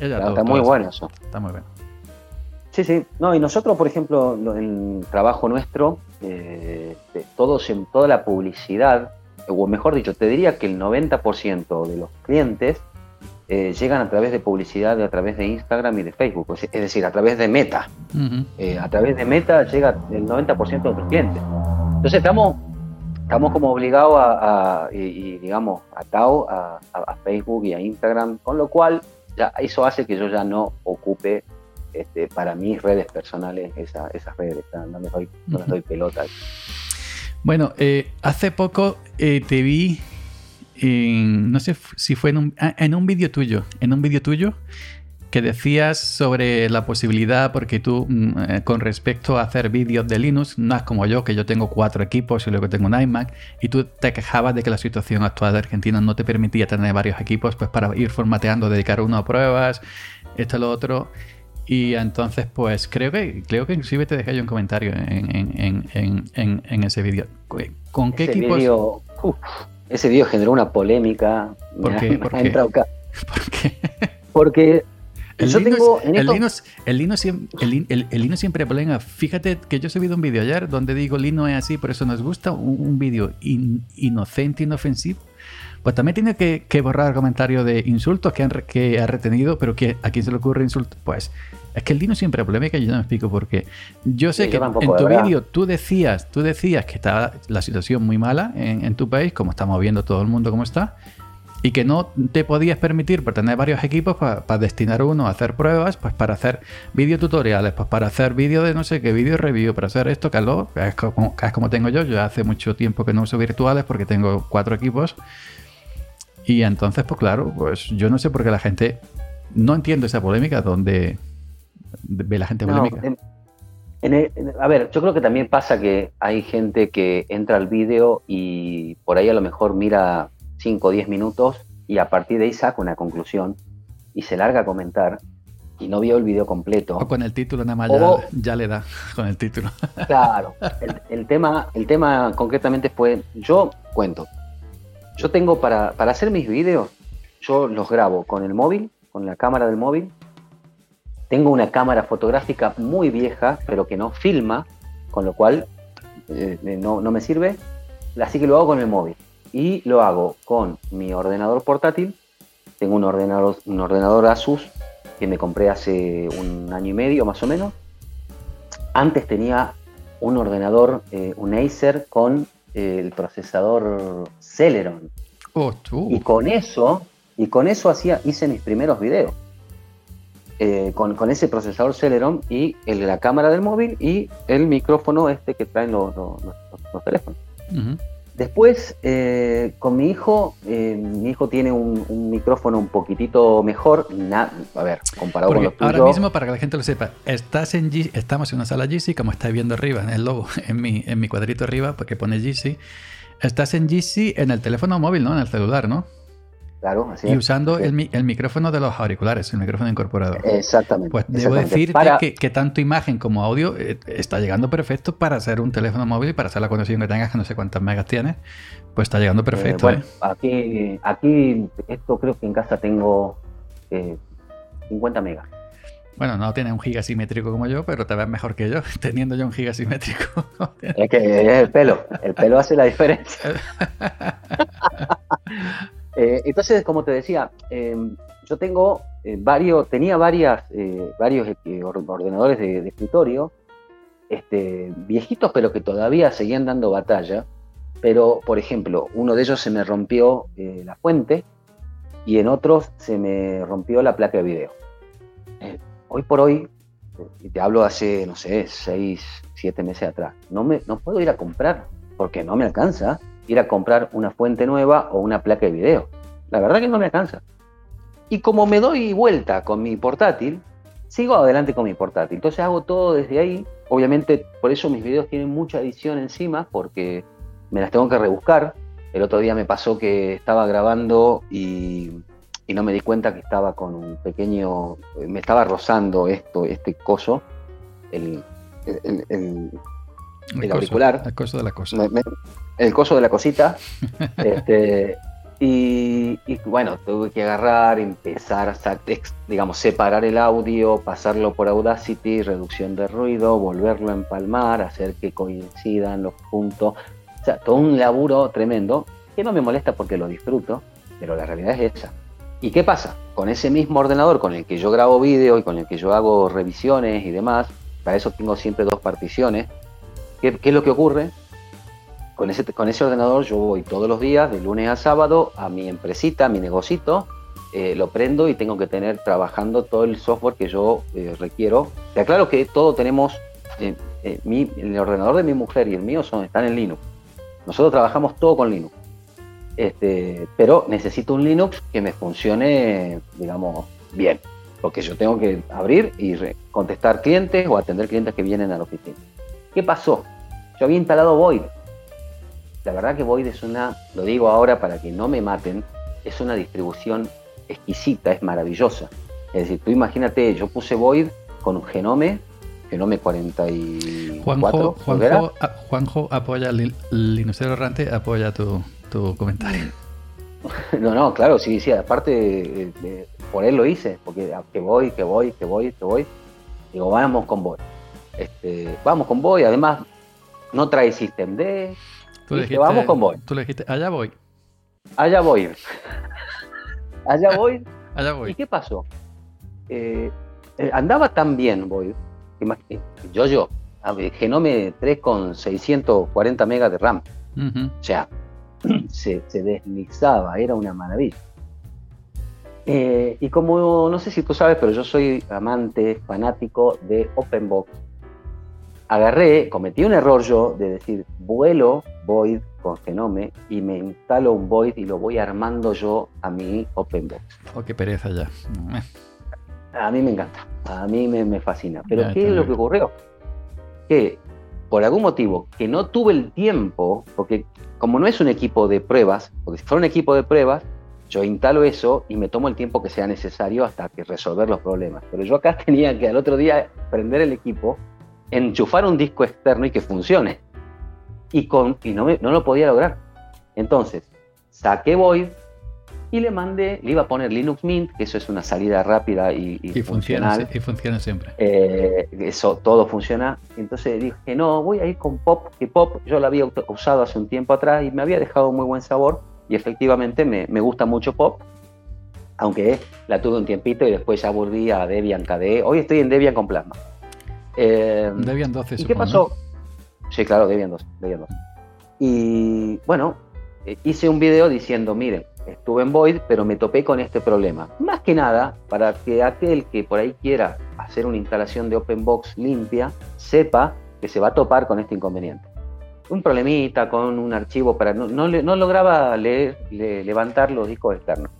está muy bueno eso. Está muy bueno. Sí, sí. No, y nosotros, por ejemplo, en el trabajo nuestro, eh, todos en toda la publicidad, o mejor dicho, te diría que el 90% de los clientes eh, llegan a través de publicidad, a través de Instagram y de Facebook, es decir, a través de Meta. Eh, a través de Meta llega el 90% de nuestros clientes. Entonces estamos, estamos como obligados a, y, digamos, atados a, a, Facebook y a Instagram, con lo cual ya eso hace que yo ya no ocupe este, para mis redes personales esa, esas redes, no les doy, no doy pelota. Bueno, eh, hace poco te vi no sé si fue en un, ah, en un vídeo tuyo, en un vídeo tuyo que decías sobre la posibilidad, porque tú mm, eh, con respecto a hacer vídeos de Linux, no es como yo, que yo tengo cuatro equipos y luego tengo un iMac, y tú te quejabas de que la situación actual de Argentina no te permitía tener varios equipos pues para ir formateando, dedicar uno a pruebas, esto, lo otro. Y entonces, pues creo que creo que inclusive te dejé yo un comentario en, ese vídeo. ¿Con qué equipos? Ese video generó una polémica. ¿Por qué? ¿Por qué? ¿Por qué? Porque el yo Linux, tengo el, Linux, el, Linux, el, el, siempre problema. Fíjate que yo he subido un vídeo ayer donde digo Linux es así, por eso nos gusta. Un, vídeo inocente, inofensivo. Pues también tiene que, que borrar el comentario de insultos que, han, que ha retenido, pero que a quién se le ocurre insulto. Pues es que el Linux siempre polémica y yo no me explico por qué. Yo sé que en tu vídeo tú decías, tú decías que estaba la situación muy mala en, tu país, como estamos viendo todo el mundo cómo está, y que no te podías permitir por tener varios equipos para destinar uno a hacer pruebas, pues para hacer videotutoriales, pues para hacer vídeo de no sé qué, vídeo review, para hacer esto, que es como, es como tengo yo. Yo hace mucho tiempo que no uso virtuales porque tengo cuatro equipos. Y entonces, pues claro, pues yo no sé por qué la gente no entiendo esa polémica donde ve la gente polémica. a ver, yo creo que también pasa que hay gente que entra al vídeo y por ahí a lo mejor mira 5 o 10 minutos y a partir de ahí saca una conclusión y se larga a comentar y no vio el video completo. O con el título nada más ya, le da con el título. Claro, el, tema, el tema concretamente fue, yo cuento, yo tengo para, para hacer mis vídeos, yo los grabo con el móvil, con la cámara del móvil, tengo una cámara fotográfica muy vieja, pero que no filma, con lo cual eh, no, me sirve, así que lo hago con el móvil. Y lo hago con mi ordenador portátil. Tengo un ordenador, un ordenador Asus que me compré hace un año y medio más o menos. Antes tenía un ordenador, eh, un Acer con eh, el procesador Celeron. Oh, y con eso, y con eso hacía, hice mis primeros videos. Eh, con, ese procesador Celeron y el, la cámara del móvil y el micrófono este que traen los, teléfonos. Después, eh, con mi hijo, eh, mi hijo tiene un, micrófono un poquitito mejor. a ver, comparado con los Ahora mismo, para que la gente lo sepa, estás en estamos en una sala GC, como estáis viendo arriba, en el logo, en mi, en mi cuadrito arriba, porque pone GC. Estás en GC en el teléfono móvil, ¿no? En el celular, ¿no? Claro, así Y usando el, micrófono de los auriculares, el micrófono incorporado. Exactamente. Pues debo decirte que, tanto imagen como audio eh, está llegando perfecto para hacer un teléfono móvil y para hacer la conexión que tengas, que no sé cuántas megas tienes, pues está llegando perfecto. Eh, bueno, ¿eh? aquí, aquí, esto creo que en casa tengo 50 megas. Bueno, no tienes un giga simétrico como yo, pero te ves mejor que yo, teniendo yo un giga simétrico. es que es el pelo, el pelo hace la diferencia. Eh, entonces, como te decía, em, yo tengo eh, varios, tenía varias, eh, varios ordenadores de, escritorio, este, viejitos, pero que todavía seguían dando batalla. Pero, por ejemplo, uno de ellos se me rompió la fuente y en otros se me rompió la placa de video. hoy por hoy, y te hablo hace, no sé, seis, siete meses atrás, no, me, no puedo ir a comprar porque no me alcanza ir a comprar una fuente nueva o una placa de video. La verdad que no me alcanza. Y como me doy vuelta con mi portátil, sigo adelante con mi portátil. Entonces hago todo desde ahí. Obviamente, por eso mis videos tienen mucha edición encima, porque me las tengo que rebuscar. El otro día me pasó que estaba grabando y, no me di cuenta que estaba con un pequeño. Me estaba rozando esto, este coso, el, el, auricular. El coso de la cosa el coso de la cosita. este, y, bueno, tuve que agarrar, empezar a, digamos, separar el audio, pasarlo por Audacity, reducción de ruido, volverlo a empalmar, hacer que coincidan los puntos. O sea, todo un laburo tremendo que no me molesta porque lo disfruto, pero la realidad es esa. ¿Y qué pasa? Con ese mismo ordenador con el que yo grabo vídeo y con el que yo hago revisiones y demás, para eso tengo siempre dos particiones. ¿Qué, es lo que ocurre? con ese, con ese ordenador yo voy todos los días, de lunes a sábado, a mi empresita, a mi negocito, eh, lo prendo y tengo que tener trabajando todo el software que yo eh, requiero. Te aclaro que todo tenemos, eh, el ordenador de mi mujer y el mío son, están en Linux. Nosotros trabajamos todo con Linux. Este, pero necesito un Linux que me funcione, digamos, bien. Porque yo tengo que abrir y contestar clientes o atender clientes que vienen a la oficina. ¿Qué pasó? Yo había instalado Void la verdad que Void es una, lo digo ahora para que no me maten, es una distribución exquisita, es maravillosa. Es decir, tú imagínate, yo puse Void con un Genome, Genome 44. Juanjo, Juanjo, Juanjo apoya, Linuxero Errante apoya tu, comentario. No, no, claro, sí, sí, aparte por él lo hice, porque que voy, que voy, que voy, que voy. Digo, vamos con Void. Este, vamos con Void, además no trae System D, Tú dijiste, vamos con Void. Tú le dijiste, allá voy. Allá voy. allá voy. allá voy. ¿Y qué pasó? Eh, eh, andaba tan bien Void. Yo, yo, Genome 3 con 640 megas de RAM. O sea, se, deslizaba, era una maravilla. Eh, y como no sé si tú sabes, pero yo soy amante, fanático de OpenBox agarré, cometí un error yo de decir, vuelo Void con Genome y me instalo un Void y lo voy armando yo a mi OpenBox. Oh, qué pereza ya. A mí me encanta, a mí me, fascina. Pero ¿qué es lo que ocurrió? Que por algún motivo que no tuve el tiempo, porque como no es un equipo de pruebas, porque si fuera un equipo de pruebas, yo instalo eso y me tomo el tiempo que sea necesario hasta que resolver los problemas. Pero yo acá tenía que al otro día prender el equipo enchufar un disco externo y que funcione. Y, con, y no, no lo podía lograr. Entonces, saqué Void y le mandé, le iba a poner Linux Mint, que eso es una salida rápida y, y, funciona, y funciona siempre. Eh, eso todo funciona. Entonces dije, no, voy a ir con Pop, que Pop yo la había usado hace un tiempo atrás y me había dejado muy buen sabor. Y efectivamente me, me gusta mucho Pop, aunque la tuve un tiempito y después ya volví a Debian KDE. Hoy estoy en Debian con Plasma. Eh, Debian 12, ¿Y qué pasó? Sí, claro, Debian 12, Debian Y bueno, eh, hice un video diciendo, miren, estuve en Void, pero me topé con este problema. Más que nada, para que aquel que por ahí quiera hacer una instalación de OpenBox limpia, sepa que se va a topar con este inconveniente. un problemita con un archivo para no, no, no lograba leer, levantar los discos externos.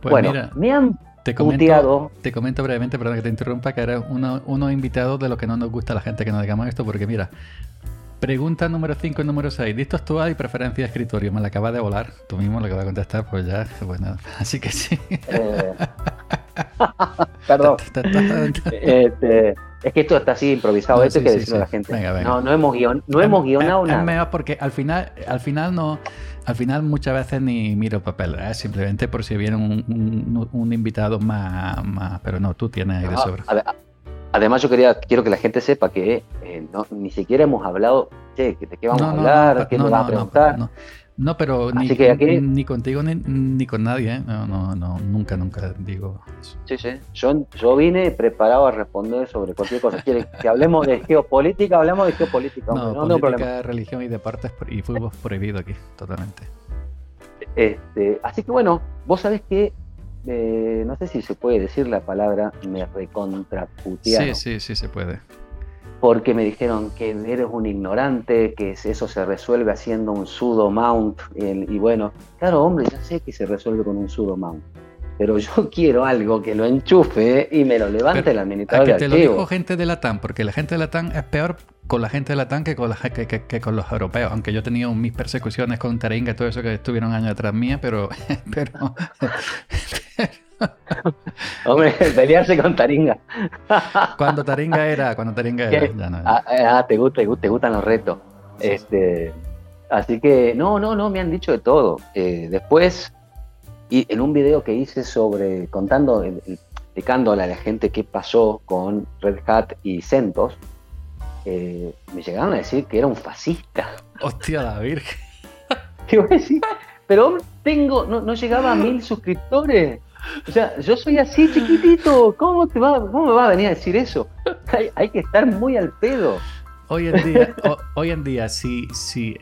Pues bueno, me han te comento, te comento brevemente, perdón que te interrumpa, que era uno, uno invitado de lo que no nos gusta a la gente que nos digamos esto, porque mira, Pregunta número 5 y número 6. ¿Listos tú hay preferencia de escritorio? Me la acaba de volar. Tú mismo lo acabas de contestar, pues ya, bueno, así que sí. Eh, perdón. este, es que esto está así improvisado, esto hay que decirlo a la gente. No, no hemos, no hemos guionado nada. Es mejor porque al final, al final no. Al final muchas veces ni miro papel, ¿eh? simplemente por si viene un, un, invitado más, más, Pero no, tú tienes ahí de sobra. Además, yo quería, quiero que la gente sepa que eh, ni siquiera hemos hablado, che, ¿de qué vamos a hablar? ¿Qué nos va a preguntar? No, pero ni, ni, contigo ni, con nadie, ¿eh? No, no, no, nunca, nunca digo eso. Sí, sí. Yo, yo vine preparado a responder sobre cualquier cosa. ¿Quieres que hablemos de geopolítica? Hablamos de geopolítica. No, no política, religión y deportes y fútbol prohibido aquí, totalmente. Este, así que bueno, vos sabés que no sé si se puede decir la palabra, me recontraputearon. Sí, sí, sí se puede. Porque me dijeron que eres un ignorante, que eso se resuelve haciendo un sudo mount. Y bueno, claro, hombre, ya sé que se resuelve con un sudo mount pero yo quiero algo que lo enchufe y me lo levante el administrador. que te lo dijo gente de la TAM, porque la gente de la TAM es peor con la gente de la TAM que con, la, que, que, con los europeos, aunque yo he tenido mis persecuciones con Taringa y todo eso que estuvieron años atrás mía, pero... pero, Hombre, pelearse con Taringa. cuando Taringa era, cuando Taringa era, ya no Ah, ah te, gusta, te, gustan los retos. Este, así que, no, no, no, me han dicho de todo. Eh, después y en un video que hice sobre, contando, explicándole a la gente qué pasó con Red Hat y CentOS, eh, me llegaron a decir que era un fascista. Hostia, la virgen. ¿Qué voy a decir? Pero tengo, no, no, llegaba a mil suscriptores. O sea, yo soy así chiquitito. ¿Cómo, te va, cómo me va a venir a decir eso? Hay, hay que estar muy al pedo. Hoy en día, hoy en día si, si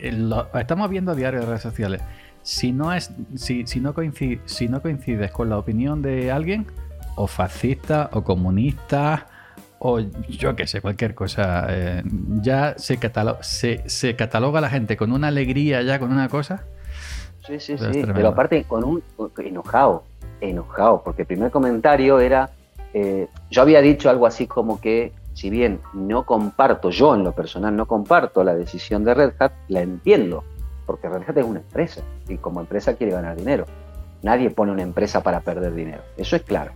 estamos viendo a diario en redes sociales si no, es, si, si, no coincide, si no coincides con la opinión de alguien, o fascista, o comunista, o yo qué sé, cualquier cosa, eh, ya se, se, se, cataloga la gente con una alegría ya con una cosa. Sí, sí, sí, pero aparte con un enojado, enojado, porque el primer comentario era, eh, yo había dicho algo así como que si bien no comparto, yo en lo personal no comparto la decisión de Red Hat, la entiendo porque Red Hat es una empresa y como empresa quiere ganar dinero. Nadie pone una empresa para perder dinero, eso es claro.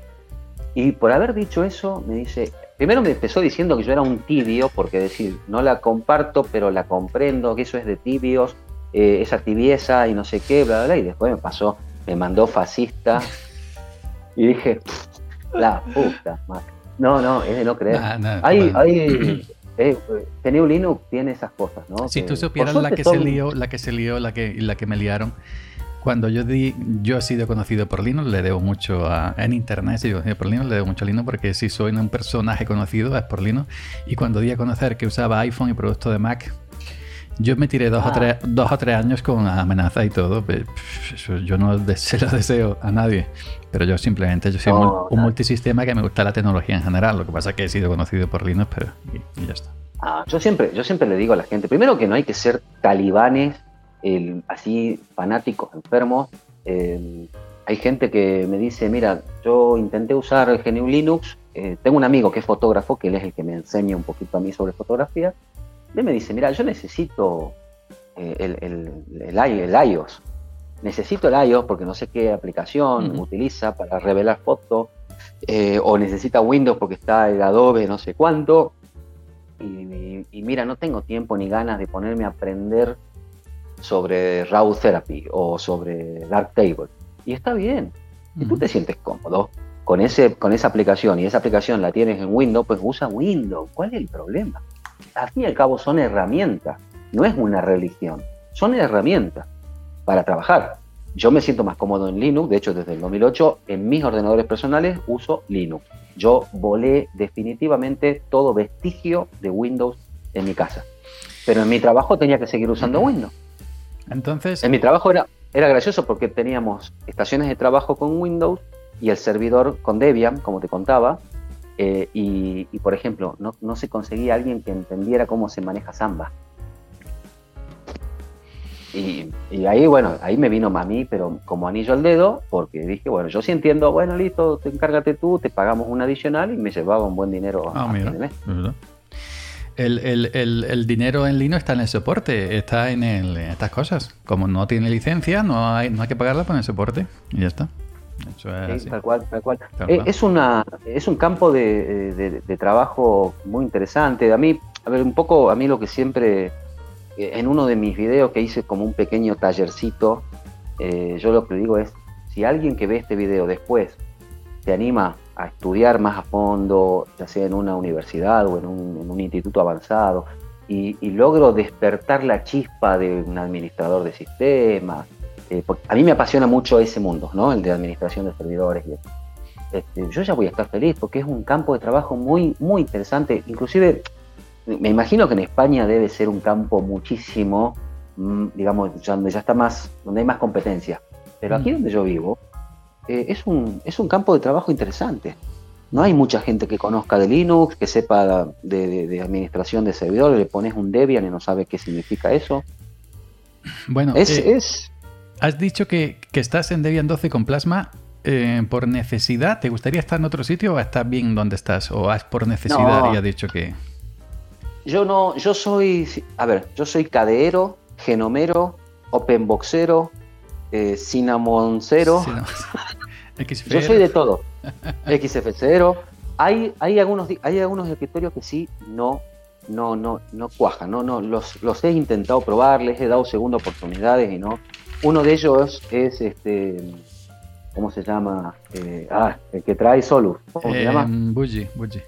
Y por haber dicho eso, me dice, primero me empezó diciendo que yo era un tibio, porque decir, no la comparto, pero la comprendo, que eso es de tibios, eh, esa tibieza y no sé qué, bla, bla, bla, y después me pasó, me mandó fascista, y dije, la puta, no, no, es de no creer. hay, hay, eh, Linux tiene esas cosas, ¿no? Si tú supieras la que se lió, la que se lió, la que, la que me liaron. Cuando yo di, yo he sido conocido por Linux, le debo mucho a, en internet, conocido por Linux, le debo mucho a Linux porque si soy un personaje conocido es por Linux. Y cuando di a conocer que usaba iPhone y productos de Mac, yo me tiré dos, o, ah. tres, dos o tres años con amenaza y todo. yo no se lo deseo a nadie. Pero yo simplemente, yo soy un, multisistema que me gusta la tecnología en general. Lo que pasa es que he sido conocido por Linux, pero y, ya está. Ah, yo, siempre, yo siempre le digo a la gente, primero que no hay que ser talibanes, así fanáticos, enfermos. hay gente que me dice, mira, yo intenté usar el GNU Linux. Eh, tengo un amigo que es fotógrafo, que él es el que me enseña un poquito a mí sobre fotografía él me dice, mira, yo necesito eh, el, el, iOS. Necesito el iOS porque no sé qué aplicación utiliza para revelar fotos. Eh, o necesita Windows porque está el Adobe no sé cuánto. Y, mira, no tengo tiempo ni ganas de ponerme a aprender sobre Raw Therapy o sobre Darktable. Y está bien. Si tú te sientes cómodo con, ese, con esa aplicación y esa aplicación la tienes en Windows, pues usa Windows. ¿Cuál es el problema? Al fin y al cabo son herramientas, no es una religión, son herramientas para trabajar. Yo me siento más cómodo en Linux, de hecho desde el 2008 en mis ordenadores personales uso Linux. Yo volé definitivamente todo vestigio de Windows en mi casa. Pero en mi trabajo tenía que seguir usando Windows. Entonces... En mi trabajo era, era gracioso porque teníamos estaciones de trabajo con Windows y el servidor con Debian, como te contaba, eh, y, por ejemplo, no, se conseguía alguien que entendiera cómo se maneja Samba. y, ahí, bueno, ahí me vino a mí, pero como anillo al dedo, porque dije, bueno, yo sí entiendo, bueno, listo, te encárgate tú, te pagamos un adicional y me llevaba un buen dinero ah, mira, El, el, el, dinero en Lino está en el soporte, está en, estas cosas. Como no tiene licencia, no hay, no hay que pagarla por el soporte y ya está. Es tal cual, tal cual. Eh, es, una, es un campo de, de, trabajo muy interesante. A mí, a ver, un poco, a mí lo que siempre en uno de mis videos que hice como un pequeño tallercito, eh, yo lo que digo es, si alguien que ve este video después se anima a estudiar más a fondo, ya sea en una universidad o en un, instituto avanzado, y, logro despertar la chispa de un administrador de sistemas, eh, a mí me apasiona mucho ese mundo, ¿no? el de administración de servidores. Este, yo ya voy a estar feliz porque es un campo de trabajo muy, muy interesante, inclusive me imagino que en España debe ser un campo muchísimo, mm, digamos, donde ya está más, donde hay más competencia. Pero aquí mm. donde yo vivo, eh, es, un, es un campo de trabajo interesante. No hay mucha gente que conozca de Linux, que sepa de, administración de servidores, le pones un Debian y no sabe qué significa eso. Bueno, es, eh, has dicho que, estás en Debian 12 con Plasma eh, por necesidad. ¿Te gustaría estar en otro sitio o estás bien donde estás? ¿O has por necesidad y has dicho que.? yo no, yo soy, a ver, yo soy cadeero, genomero, openboxero, eh, cinamoncero. yo soy de todo. XF0. Hay, hay, algunos, hay algunos escritorios que sí no, no, no, no cuajan, no, no, los, los he intentado probar, les he dado segunda oportunidades y no. Uno de ellos es este, ¿cómo se llama? Eh, ah, el que trae Solus. ¿Cómo se llama? Bully, Bully.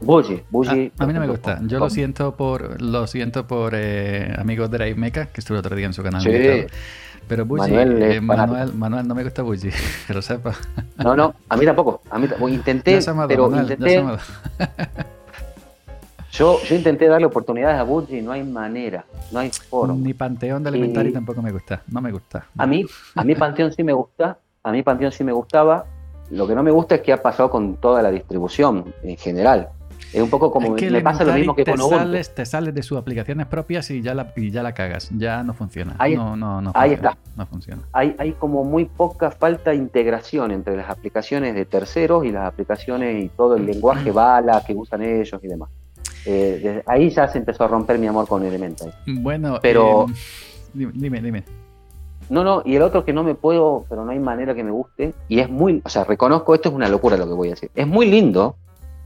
Bully, Bully. A, mí no me gusta. Yo lo siento por lo siento por eh, amigos de Drive Mecha, que estuve otro día en su canal. Sí. Pero Bully, eh, Manuel, Manuel, no me gusta Bully, que lo sepa. No, no, a mí tampoco. A mí intenté, pero intenté. Yo, yo intenté darle oportunidades a Bully y no hay manera, no hay forma. Ni Panteón de Elementary tampoco me gusta, no me gusta. A mí, a mí Panteón sí me gusta, a mí Panteón sí me gustaba. Lo que no me gusta es que ha pasado con toda la distribución en general. Es un poco como me pasa lo mismo que con Ubuntu. Sales, te sales de sus aplicaciones propias y ya la, ya la cagas, ya no funciona. Ahí, no, no, no ahí está. No funciona. Hay, hay como muy poca falta de integración entre las aplicaciones de terceros y las aplicaciones y todo el lenguaje bala que usan ellos y demás. Eh, ahí ya se empezó a romper mi amor con Elemental. Bueno, pero... Eh, dime, dime. No, no, y el otro que no me puedo, pero no hay manera que me guste, y es muy, o sea, reconozco, esto es una locura lo que voy a decir. Es muy lindo,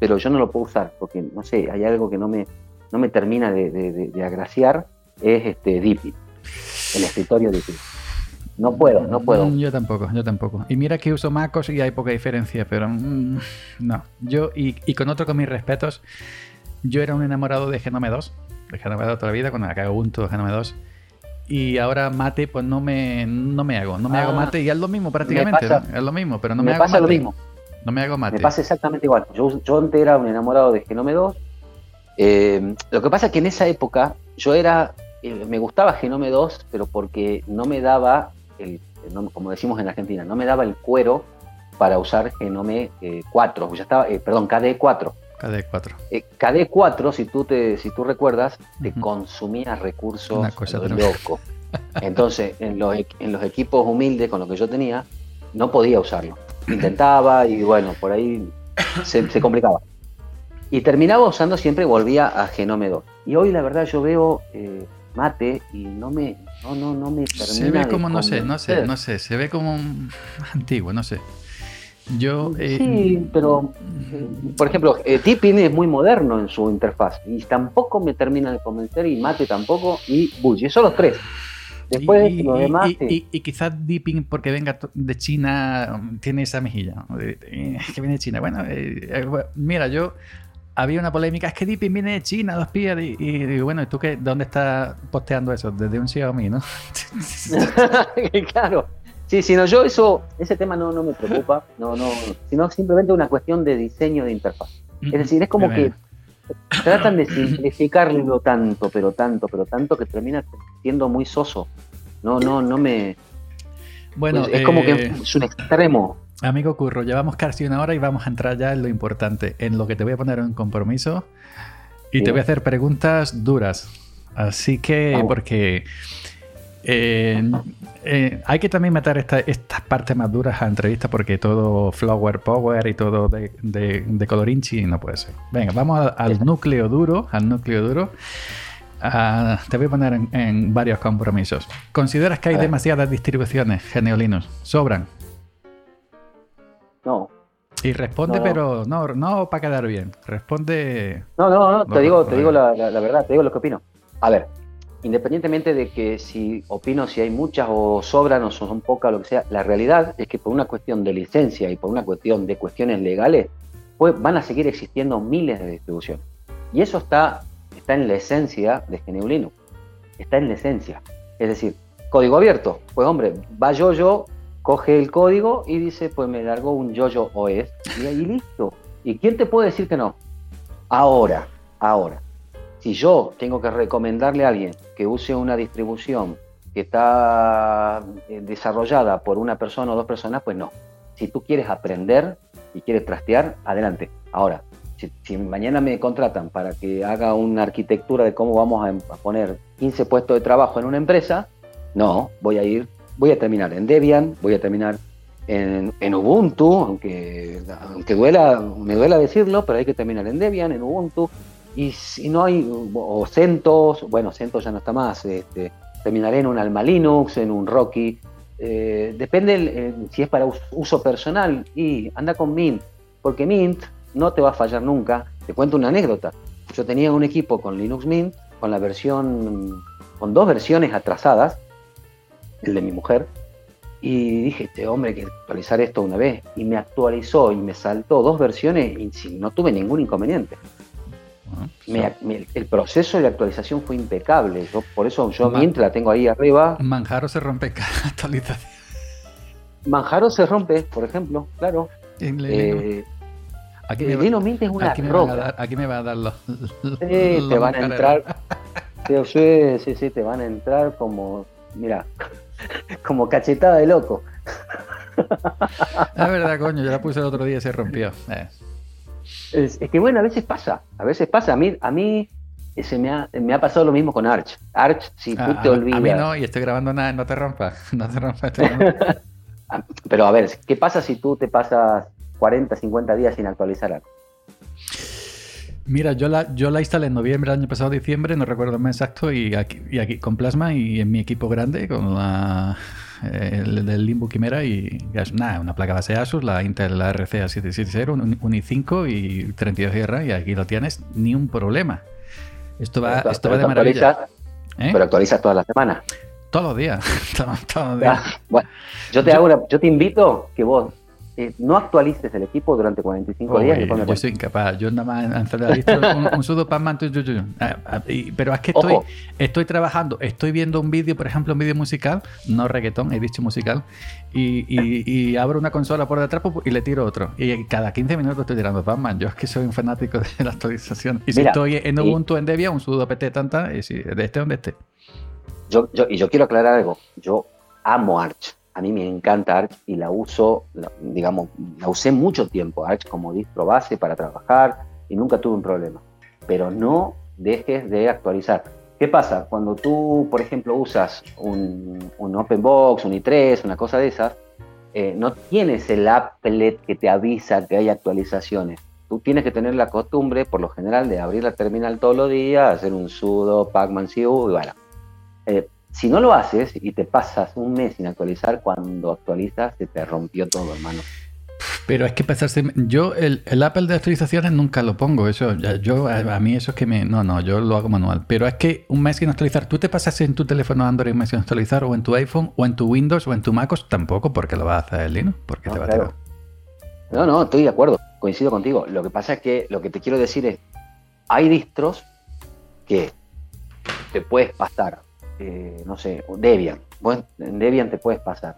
pero yo no lo puedo usar porque, no sé, hay algo que no me, no me termina de, agraciar, es este Dipi, el escritorio Dipi. No puedo, no puedo. Mm, yo tampoco, yo tampoco. Y mira que uso MacOS y hay poca diferencia, pero mm, no. Yo, y, con otro con mis respetos, yo era un enamorado de Genome 2, de Genome 2 toda la vida, cuando me cago Ubuntu, Genome 2. Y ahora mate, pues no me, no me hago, no me hago ah. mate y es lo mismo prácticamente, es lo mismo, pero no me, me hago pasa lo mismo. No me hago mate. Me pasa exactamente igual. Yo, yo antes era un enamorado de Genome 2. Eh, lo que pasa es que en esa época yo era, eh, me gustaba Genome 2, pero porque no me daba, el, como decimos en Argentina, no me daba el cuero para usar Genome 4. Eh, ya estaba, perdón, KD4. KD4. KD4, si tú, te, si tú recuerdas, te consumía recursos Una cosa loco. Entonces, en los, en los equipos humildes con los que yo tenía, no podía usarlo intentaba y bueno, por ahí se, complicaba. Y terminaba usando siempre, volvía a Genome 2. Y hoy la verdad yo veo eh, mate y no me, no, no, no me termina Se ve como, no sé, no sé, no sé, se ve como antiguo, no sé. Yo, eh, sí, pero por ejemplo, eh, Tipping es muy moderno en su interfaz y tampoco me termina de convencer y Mate tampoco y Bully, son los tres. Después y, lo demás. Y, quizás Deepin, porque venga de China, tiene esa mejilla. que viene de China. Bueno, eh, eh, mira, yo. Había una polémica, es que Deepin viene de China, dos pies. Y, digo, bueno, ¿y tú qué? ¿Dónde estás posteando eso? Desde un Xiaomi, ¿no? claro. Sí, sino yo eso, ese tema no, no me preocupa, no, no, sino simplemente una cuestión de diseño de interfaz. Es decir, es como que tratan de simplificarlo tanto, pero tanto, pero tanto que termina siendo muy soso. No, no, no me. Bueno, es como que eh, es un extremo. Amigo Curro, llevamos casi una hora y vamos a entrar ya en lo importante, en lo que te voy a poner en compromiso y te voy a hacer preguntas duras. Así que, porque Eh, eh, hay que también meter estas partes más duras a entrevista porque todo flower power y todo de, de, colorinchi no puede ser. Venga, vamos al núcleo duro, al núcleo duro. Ah, te voy a poner en, varios compromisos. ¿Consideras que hay demasiadas distribuciones Geneolinos? ¿Sobran? No. Y responde, pero no, no para quedar bien. Responde. No, no, no, te digo, te digo la, verdad, te digo lo que opino. A ver, independientemente de que si opino si hay muchas o sobran o son pocas, lo que sea, la realidad es que por una cuestión de licencia y por una cuestión de cuestiones legales, pues van a seguir existiendo miles de distribuciones. Y eso está está en la esencia de GNU Linux. Está en la esencia. Es decir, código abierto. Pues hombre, va yo coge el código y dice, pues me largo un yo OS y ahí listo. ¿Y quién te puede decir que no? Ahora, ahora. Si yo tengo que recomendarle a alguien que use una distribución que está eh, desarrollada por una persona o dos personas, pues no. Si tú quieres aprender y quieres trastear, adelante. Ahora, si, mañana me contratan para que haga una arquitectura de cómo vamos a, poner 15 puestos de trabajo en una empresa, no, voy a ir, voy a terminar en Debian, voy a terminar en, Ubuntu, aunque, aunque duela, me duela decirlo, pero hay que terminar en Debian, en Ubuntu, y si no hay, o CentOS, bueno, CentOS ya no está más, este, terminaré en un Alma Linux, en un Rocky, eh, depende si es para uso personal, y anda con Mint, porque Mint no te va a fallar nunca. Te cuento una anécdota. Yo tenía un equipo con Linux Mint, con la versión, con dos versiones atrasadas, el de mi mujer, y dije, este hombre hay que actualizar esto una vez. Y me actualizó y me saltó dos versiones y no tuve ningún inconveniente. El proceso de actualización fue impecable. Yo, por eso yo Mint la tengo ahí arriba. Manjaro se rompe cada actualización. Manjaro se rompe, por ejemplo, claro. Eh, Aquí me, va, Mint es una aquí me, a dar, aquí me va a dar los. Sí, te van a entrar. Sí, sí, sí, te van a entrar como. Mira, como cachetada de loco. Es verdad, coño, yo la puse el otro día y se rompió. Eh. Es, que bueno, a veces pasa, a veces pasa. A mí, a mí se me, ha, me ha pasado lo mismo con Arch. Arch, si tú te olvidas. A mí no, y estoy grabando nada, no te rompas. No te rompas. Pero a ver, ¿qué pasa si tú te pasas 40, 50 días sin actualizar algo. Mira, yo la, yo la instalé en noviembre del año pasado, diciembre, no recuerdo el mes exacto, y aquí, y aquí con Plasma y en mi equipo grande, con la, el del Limbo Quimera y nada, una placa base Asus, la Intel la RCA 770, un, un i5 y 32 GB, y aquí lo tienes, ni un problema. Esto va, esto va de maravilla. ¿Eh? Pero actualizas todas las semanas. Todos los días. todos, los días. bueno, yo te, hago yo te invito que vos eh, no actualices el equipo durante 45 días. yo soy incapaz. Yo nada más un, un sudo pan ah, ah, Pero es que estoy, estoy trabajando, estoy viendo un vídeo, por ejemplo, un vídeo musical, no reggaetón, he dicho musical, y, abro una consola por detrás y le tiro otro. Y cada 15 minutos estoy tirando Batman. Yo es que soy un fanático de la actualización. Y si estoy en Ubuntu, en Debian, un sudo pt tanta, y si, de este donde esté. Yo, yo, y yo quiero aclarar algo. Yo amo Arch a mí me encanta Arch y la uso, digamos, la usé mucho tiempo, Arch como distro base para trabajar y nunca tuve un problema. Pero no dejes de actualizar. ¿Qué pasa? Cuando tú, por ejemplo, usas un, un OpenBox, un i3, una cosa de esas, eh, no tienes el applet que te avisa que hay actualizaciones. Tú tienes que tener la costumbre, por lo general, de abrir la terminal todos los días, hacer un sudo pacman-cu y bueno. Si no lo haces y te pasas un mes sin actualizar, cuando actualizas se te rompió todo, hermano. Pero es que pasarse. Yo, el, Apple de actualizaciones nunca lo pongo. Eso, yo, a, mí eso es que me. No, no, yo lo hago manual. Pero es que un mes sin actualizar, tú te pasas en tu teléfono Android un mes sin actualizar, o en tu iPhone, o en tu Windows, o en tu MacOS, tampoco, porque lo vas a hacer el Linux, porque no, te va a No, no, estoy de acuerdo, coincido contigo. Lo que pasa es que lo que te quiero decir es: hay que te puedes pasar eh, no sé, Debian. en Debian te puedes pasar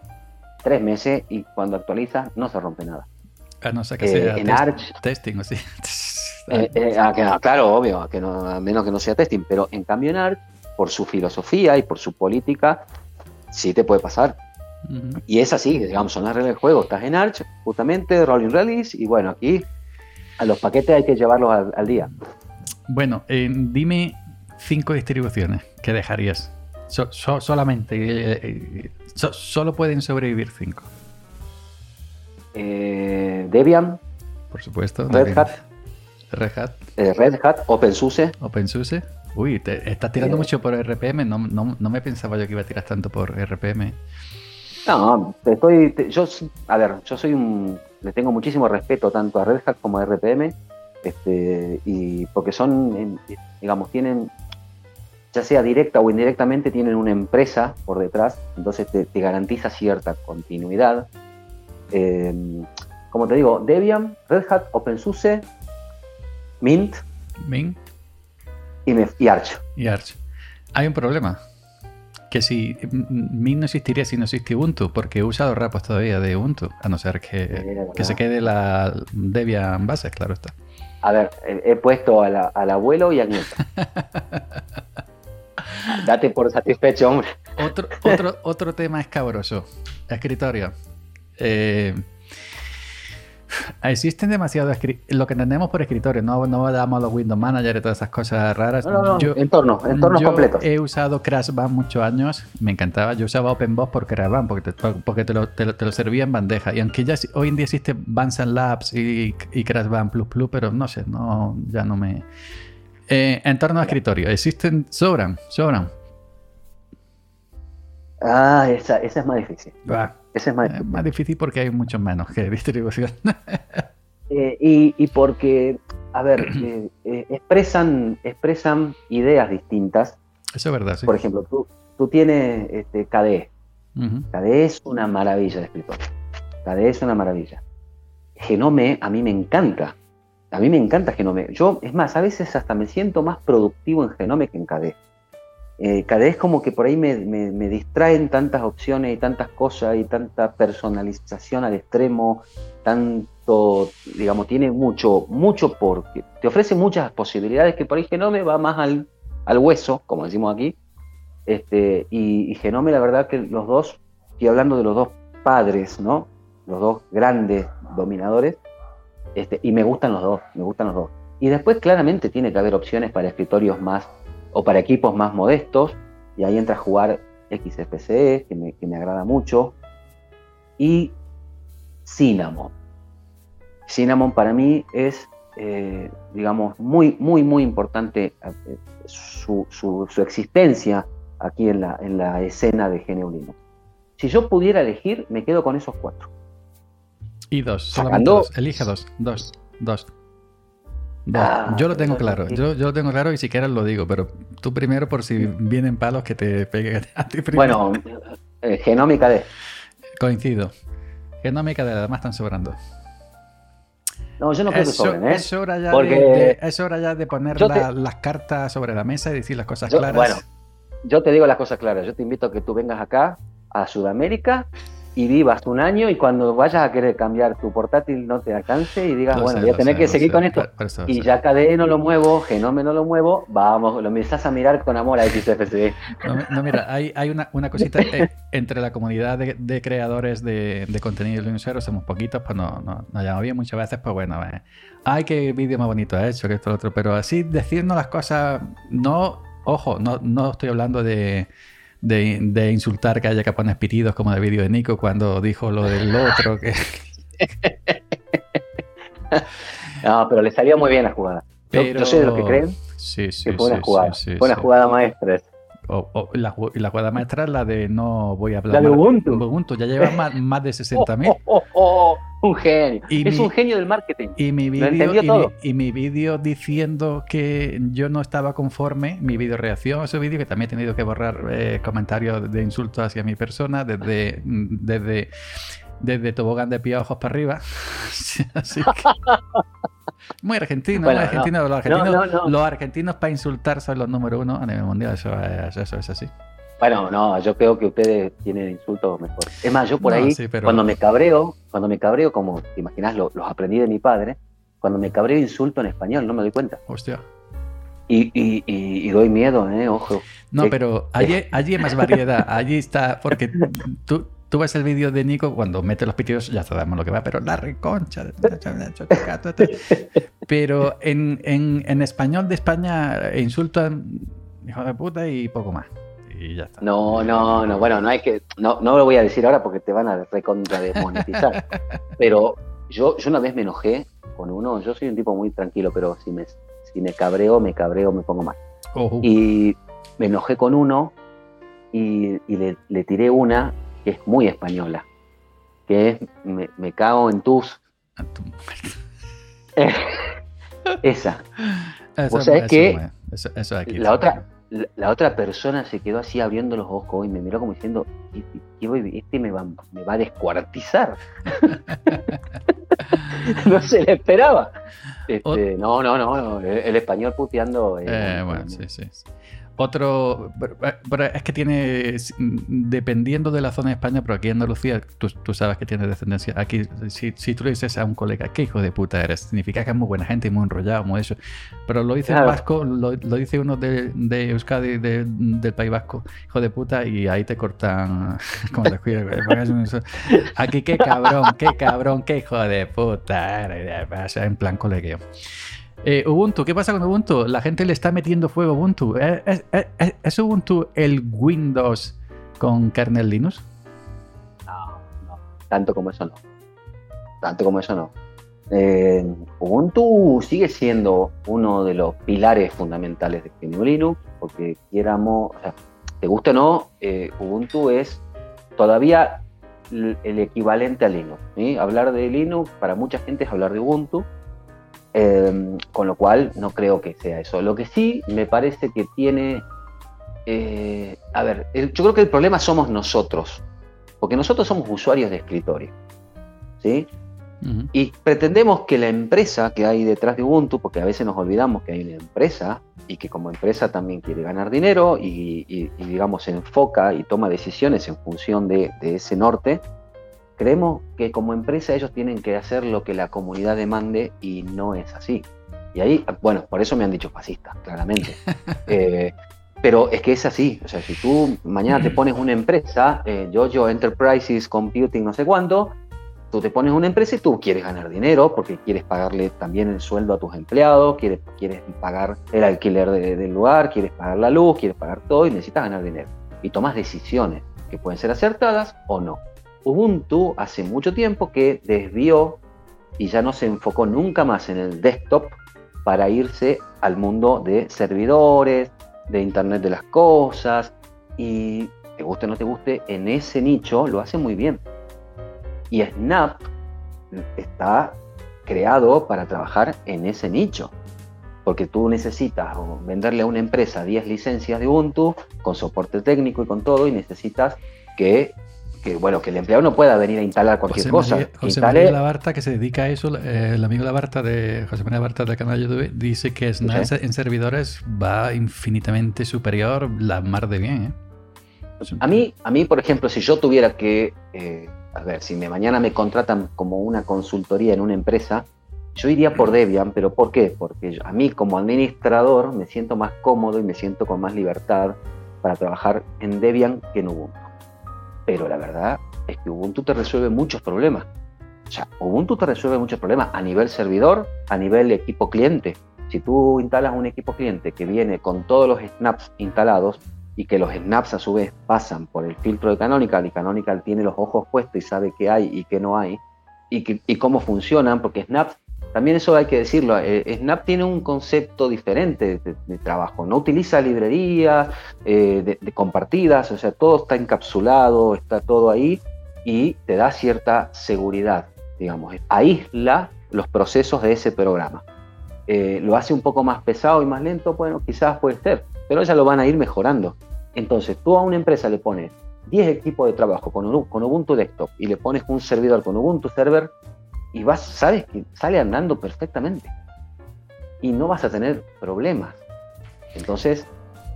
tres meses y cuando actualizas no se rompe nada. A no que sea en Arch, testing o sí. Eh, eh, claro, obvio, a, que no, menos que no sea testing, pero en cambio en Arch, por su filosofía y por su política, sí te puede pasar. Y es así, digamos, son las reglas del juego. Estás en Arch, justamente, rolling release, y bueno, aquí a los paquetes hay que llevarlos al, día. Bueno, dime cinco distribuciones que dejarías solamente. Eh, eh, solo pueden sobrevivir cinco. Debian. Por supuesto. Red Hat. Red Hat. Red Hat. OpenSUSE. OpenSUSE. Uy, te, estás tirando mucho por RPM. No, no, me pensaba yo que iba a tirar tanto por RPM. No, estoy. yo, a ver, yo soy un. Le tengo muchísimo respeto tanto a Red Hat como a RPM. Este, y porque son, digamos, tienen ya sea directa o indirectamente, tienen una empresa por detrás, entonces te, garantiza cierta continuidad. Em, como te digo, Debian, Red Hat, OpenSUSE, Mint, Mint. Y, Arch. Y Arch. Hay un problema. Que si Mint no existiría si no existe Ubuntu, porque he usado rapos todavía de Ubuntu, a no ser que, que se quede la Debian base, claro está. A ver, he puesto al abuelo y al nieto. Date por satisfecho, hombre. Otro, otro, otro tema escabroso. Escritorio. Eh, existen demasiados lo que entendemos por escritorio, no, no damos los Windows Manager y todas esas cosas raras. No, no, yo, entornos, entornos yo completos. He usado CrashBand muchos años, me encantaba. Yo usaba OpenBox por CrashBand porque te, porque te lo, te, lo, servía en bandeja. Y aunque ya hoy en día existe Bands Labs y, y CrashBand Plus Plus, pero no sé, no, ya no me. Eh, entorno de escritorio, ¿existen? Sobran, sobran. Ah, esa, esa es más difícil. esa es más difícil. más difícil porque hay mucho menos que distribución. Eh, y, porque, a ver, eh, expresan, expresan ideas distintas. Eso es verdad, sí. Por ejemplo, tú, tú tienes este, KDE. KDE es una maravilla de escritorio. KDE es una maravilla. Genome a mí me encanta. A mí me encanta Genome. Yo, es más, a veces hasta me siento más productivo en Genome que en KDE. Eh, vez como que por ahí me, distraen tantas opciones y tantas cosas y tanta personalización al extremo, tanto, digamos, tiene mucho, mucho porque te ofrece muchas posibilidades que por ahí Genome va más al, hueso, como decimos aquí, este, y, Genome la verdad que los dos, estoy hablando de los dos padres, ¿no? Los dos grandes dominadores, este, y me gustan los dos, me gustan los dos. Y después claramente tiene que haber opciones para escritorios más o para equipos más modestos, y ahí entra a jugar XFCE, que me, que me agrada mucho, y Cinnamon. Cinnamon para mí es, eh, digamos, muy, muy, muy importante eh, su, su, existencia aquí en la, en la escena de GNU Linux. Si yo pudiera elegir, me quedo con esos cuatro. Y dos, solamente dos. Elige dos, dos, dos. Ah, yo lo tengo claro, yo, yo, lo tengo claro y si quieres lo digo, pero tú primero por si vienen palos que te peguen a ti primero. Bueno, eh, genómica de. Coincido. Genómica de además están sobrando. No, yo no creo que sobren, ¿eh? Es hora ya, de, es hora ya de poner las cartas sobre la mesa y decir las cosas claras. Bueno, yo te digo las cosas claras. Yo te invito a que tú vengas acá a Sudamérica y vivas un año y cuando vayas a querer cambiar tu portátil no te alcance y digas, bueno, voy a tener que seguir con esto. y ya KDE no lo muevo, Genome no lo muevo, vamos, lo empiezas a mirar con amor a XFCE. No, mira, hay, hay una, una, cosita eh, entre la comunidad de, creadores de, de contenido Linuxero, somos poquitos, pues no, no, nos llamamos bien muchas veces, pues bueno, eh, ay, qué vídeo más bonito ha hecho, que esto, lo otro, pero así decirnos las cosas, no, ojo, no, no estoy hablando de de, insultar que haya que poner pitidos como el vídeo de Nico cuando dijo lo del otro. Que... no, pero le salió muy bien la jugada. Yo, soy de los que creen sí, sí, que fue una jugada. fue una jugada maestra. O, la, jugada maestra es la de no voy a hablar. La de Ubuntu. Ya lleva más, más de 60.000. un genio. es un genio del marketing. Y mi vídeo y, mi, vídeo diciendo que yo no estaba conforme, mi vídeo reacción a ese vídeo, que también he tenido que borrar eh, comentarios de insultos hacia mi persona desde, desde, desde tobogán de piojos para arriba. Así que... Muy argentino, muy argentino. los, argentinos, los argentinos para insultar son los número uno a nivel mundial, eso, eso es así. Bueno, no, yo creo que ustedes tienen insultos mejor. Es más, yo por ahí, cuando me cabreo, cuando me cabreo, como te imaginas, los aprendí de mi padre, cuando me cabreo insulto en español, no me doy cuenta. Hostia. Y, y, y, doy miedo, ¿eh? Ojo. No, pero allí, allí hay más variedad. Allí está, porque tú, tú ves el vídeo de Nico cuando mete los pitidos, ya sabemos lo que va, pero la reconcha. Pero en, en, en español de España insultan hijo de puta y poco más y, ya está. No, no, no, bueno, no hay que, no, no lo voy a decir ahora porque te van a recontra desmonetizar. pero yo, yo una vez me enojé con uno, yo soy un tipo muy tranquilo, pero si me, si me cabreo, me cabreo, me pongo mal. Y me enojé con uno y, le, tiré una que es muy española, que es me, cago en tus. esa. o sea, es que la, otra, la, otra persona se quedó así abriendo los ojos y me miró como diciendo, este me va, me va a descuartizar. no se le esperaba. Este, no, no, no, el, español puteando. Eh, eh, bueno, sí, sí. Otro, es que tiene, dependiendo de la zona de España, pero aquí en Andalucía, tú, sabes que tiene descendencia. Aquí, si, si, tú le dices a un colega, ¿qué hijo de puta eres? Significa que es muy buena gente, muy enrollado, muy eso. Pero lo dice el vasco, lo, dice uno de, de Euskadi, del País Vasco, hijo de puta, y ahí te cortan como Aquí, qué cabrón, qué cabrón, qué hijo de puta eres. En plan colegueo. Eh, Ubuntu, ¿qué pasa con Ubuntu? La gente le está metiendo fuego a Ubuntu. ¿Es, Ubuntu el Windows con kernel Linux? No, no. Tanto como eso no. Tanto como eso no. Eh, Ubuntu sigue siendo uno de los pilares fundamentales de GNU Linux, porque quieramos, o te gusta o no, eh, Ubuntu es todavía el equivalente a Linux. Hablar de Linux para mucha gente es hablar de Ubuntu, Em, con lo cual no creo que sea eso. Lo que sí me parece que tiene... Eh, a ver, yo creo que el problema somos nosotros, porque nosotros somos usuarios de escritorio. ¿sí? Y pretendemos que la empresa que hay detrás de Ubuntu, porque a veces nos olvidamos que hay una empresa y que como empresa también quiere ganar dinero y, digamos se enfoca y toma decisiones en función de ese norte, Creemos que como empresa ellos tienen que hacer lo que la comunidad demande y no es así. Y ahí, bueno, por eso me han dicho fascistas, claramente. Eh, pero es que es así. O sea, si tú mañana te pones una empresa, eh, Jojo Enterprises Computing, no sé cuánto, tú te pones una empresa y tú quieres ganar dinero porque quieres pagarle también el sueldo a tus empleados, quieres, quieres pagar el alquiler del lugar, quieres pagar la luz, quieres pagar todo y necesitas ganar dinero. Y tomas decisiones que pueden ser acertadas o no. Ubuntu hace mucho tiempo que desvió y ya no se enfocó nunca más en el desktop para irse al mundo de servidores, de Internet de las Cosas y te guste o no te guste, en ese nicho lo hace muy bien. Y Snap está creado para trabajar en ese nicho. Porque tú necesitas venderle a una empresa 10 licencias de Ubuntu con soporte técnico y con todo y necesitas que que bueno, que el empleado no pueda venir a instalar cualquier cosa. José María Labarta, que se dedica a eso, eh, el amigo Labarta de José María Labarta del canal de YouTube, dice que Snap en servidores va infinitamente superior, la mar de bien. ¿eh? A mí, a mí, por ejemplo, si yo tuviera que, eh, a ver, si me, mañana me contratan como una consultoría en una empresa, yo iría por Debian, pero ¿por qué? Porque a mí como administrador me siento más cómodo y me siento con más libertad para trabajar en Debian que en Ubuntu. Pero la verdad es que Ubuntu te resuelve muchos problemas. O sea, Ubuntu te resuelve muchos problemas a nivel servidor, a nivel equipo cliente. Si tú instalas un equipo cliente que viene con todos los snaps instalados y que los snaps a su vez pasan por el filtro de Canonical y Canonical tiene los ojos puestos y sabe qué hay y qué no hay y, y cómo funcionan, porque snaps también eso hay que decirlo, eh, Snap tiene un concepto diferente de, trabajo, no utiliza librerías eh, compartidas, o sea, todo está encapsulado, está todo ahí y te da cierta seguridad, digamos, aísla los procesos de ese programa. Eh, lo hace un poco más pesado y más lento, bueno, quizás puede ser, pero ya lo van a ir mejorando. Entonces, tú a una empresa le pones 10 equipos de trabajo con, con Ubuntu Desktop y le pones un servidor con Ubuntu Server, y vas, sabes que sale andando perfectamente y no vas a tener problemas. Entonces,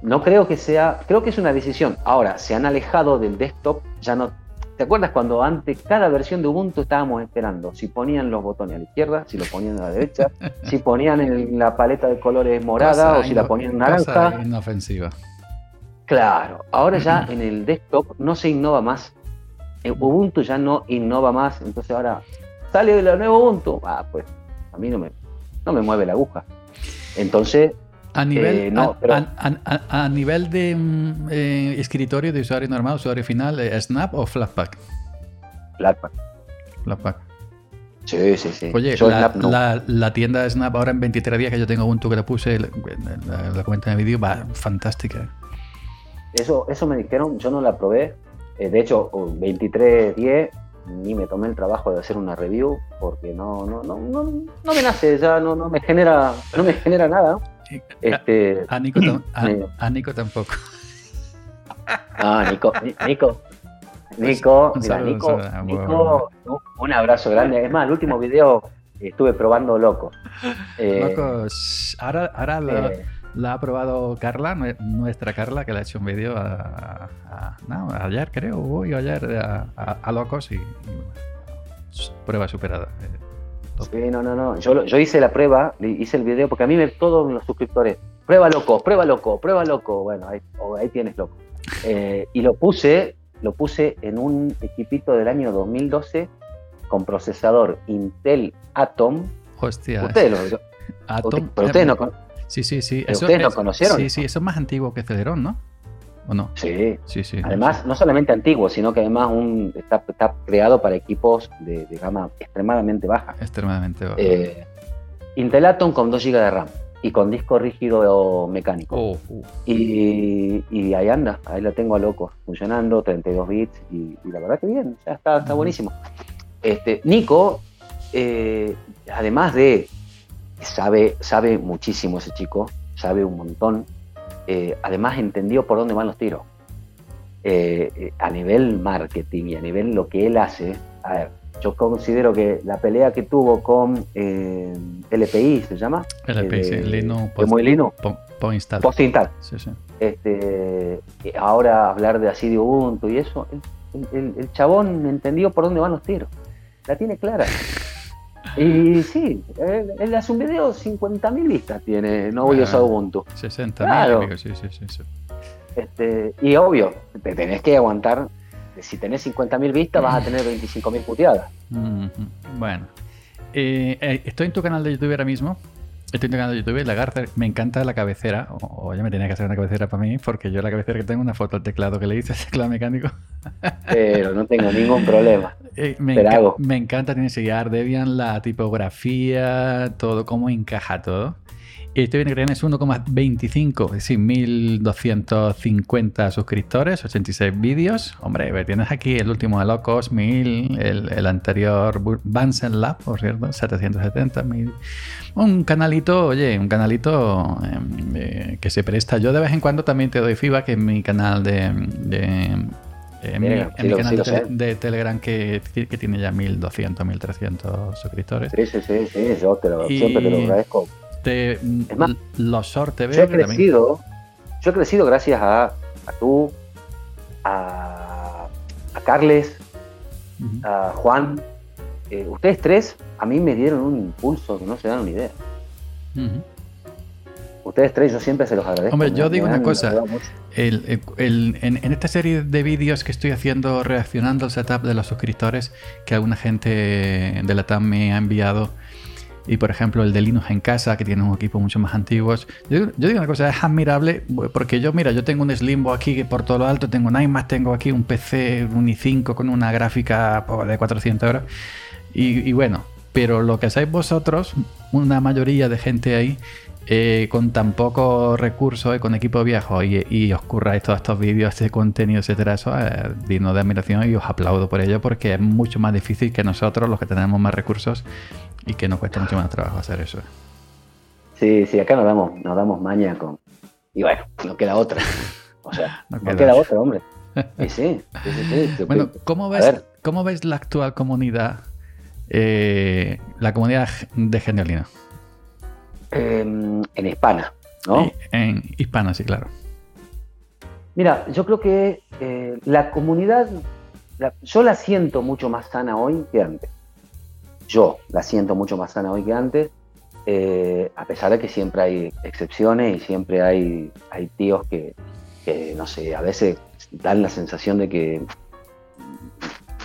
no creo que sea, creo que es una decisión. Ahora, se han alejado del desktop, ya no. ¿Te acuerdas cuando antes cada versión de Ubuntu estábamos esperando si ponían los botones a la izquierda, si los ponían a la derecha, si ponían en la paleta de colores morada o si la ponían naranja? Inofensiva. Claro, ahora ya en el desktop no se innova más. Ubuntu ya no innova más, entonces ahora sale de la nuevo Ubuntu, ah, pues a mí no me, no me mueve la aguja. Entonces, A nivel, a, nivel de mm, eh, escritorio de usuario normal, usuario final, eh, ¿Snap o Flatpak? Flatpak. Flatpak. Sí, sí, sí. Oye, la, la, tienda Snap ahora en 23 días que yo tengo Ubuntu que la puse, la, la cuenta de vídeo va fantástica. Eso, eso me dijeron, yo no la probé. Eh, de hecho, 23.10 ni me tomé el trabajo de hacer una review porque no, no, no, no, no me nace, ya no, no me genera, no me genera nada. Este, a, Nico, a, Nico tampoco. Ah, Nico, Nico, Nico, mira, Nico, Nico, un abrazo grande. Es más, el último video estuve probando loco. Eh, Locos, ahora, ahora eh, la ha probado Carla, nuestra Carla, que le ha hecho un vídeo a, ayer, creo, hoy o ayer, a, Locos y, prueba superada. Eh, sí, no, no, no. Yo, yo hice la prueba, hice el video, porque a mí me todos los suscriptores, prueba loco, prueba loco, prueba loco. Bueno, ahí, ahí tienes loco. Eh, y lo puse, lo puse en un equipito del año 2012 con procesador Intel Atom. Hostia. Ustedes lo, Atom. Pero ustedes no, Sí, sí, sí. Eso, ¿Ustedes lo conocieron? Sí, sí, eso es más antiguo que Celeron, ¿no? ¿O no? Sí. sí, sí además, no solamente antiguo, sino que además un, está, creado para equipos de, gama extremadamente baja. Extremadamente baja. Eh, Intel Atom con 2 GB de RAM y con disco rígido mecánico. Oh, uh. y, ahí anda, ahí la tengo a loco, funcionando, 32 bits y, la verdad que bien, ya está, está buenísimo. Este, Nico, eh, además de sabe, sabe muchísimo ese chico, sabe un montón. Eh, además entendió por dónde van los tiros. Eh, eh, a nivel marketing y a nivel lo que él hace, a ver, yo considero que la pelea que tuvo con LPI, ¿se llama? LPI, sí, Linux Post, install. Este, ahora hablar de así de Ubuntu y eso, el, el chabón entendió por dónde van los tiros. La tiene clara. Y sí, él, hace un video, 50.000 vistas tiene, no voy a usar Ubuntu. 60.000, claro. sí, sí, sí, Este, y obvio, te tenés que aguantar. Si tenés 50.000 vistas, vas a tener 25.000 puteadas. Bueno, eh, eh, estoy en tu canal de YouTube ahora mismo. Estoy en tu canal de YouTube, Lagarter. Me encanta la cabecera. O, ya me tenía que hacer una cabecera para mí, porque yo la cabecera que tengo una foto del teclado que le hice, teclado mecánico. Pero no tengo ningún problema. Eh, me, me, encanta, tiene que Debian, la tipografía, todo, cómo encaja todo. Y estoy viendo que es 1,25, es decir, 1250 suscriptores, 86 vídeos. Hombre, tienes aquí el último de Locos, 1000, el, anterior Bansen Lab, por cierto, 770, Un canalito, oye, un canalito em, eh, que se presta. Yo de vez en cuando también te doy FIBA, que es mi canal de en, mi, canal de, Telegram que, que, tiene ya 1200, 1300 suscriptores. Sí, sí, sí, sí yo te lo, siempre te lo agradezco. es más, los TV. Yo he crecido, yo he crecido gracias a, a tú, a, a Carles, a Juan. Eh, ustedes tres a mí me dieron un impulso que no se dan una idea. Ustedes tres, yo siempre se los agradezco. Hombre, yo digo una cosa. en, esta serie de vídeos que estoy haciendo reaccionando al setup de los suscriptores que alguna gente de la TAM me ha enviado, y por ejemplo el de Linux en casa, que tiene un equipo mucho más antiguo, yo, digo una cosa, es admirable porque yo, mira, yo tengo un Slimbo aquí por todo lo alto, tengo un iMac, tengo aquí un PC, un i5 con una gráfica de 400 euros. Y, y bueno, pero lo que hacéis vosotros, una mayoría de gente ahí, eh, con tan poco recursos y con equipo viejo y, y os curráis todos estos vídeos, este contenido, etcétera, eso es digno de admiración y os aplaudo por ello porque es mucho más difícil que nosotros, los que tenemos más recursos y que nos cuesta mucho más trabajo hacer eso. Sí, sí, acá nos damos, nos damos maña con. Y bueno, no queda otra. O sea, no queda, otra, hombre. sí, sí, sí, bueno, ¿cómo ves, ¿cómo ves la actual comunidad, eh, la comunidad de Genialina? En hispana, ¿no? En hispana, sí, claro. Mira, yo creo que eh, la comunidad, yo la siento mucho más sana hoy que antes. Yo la siento mucho más sana hoy que antes, eh, a pesar de que siempre hay excepciones y siempre hay, hay tíos que, que, no sé, a veces dan la sensación de que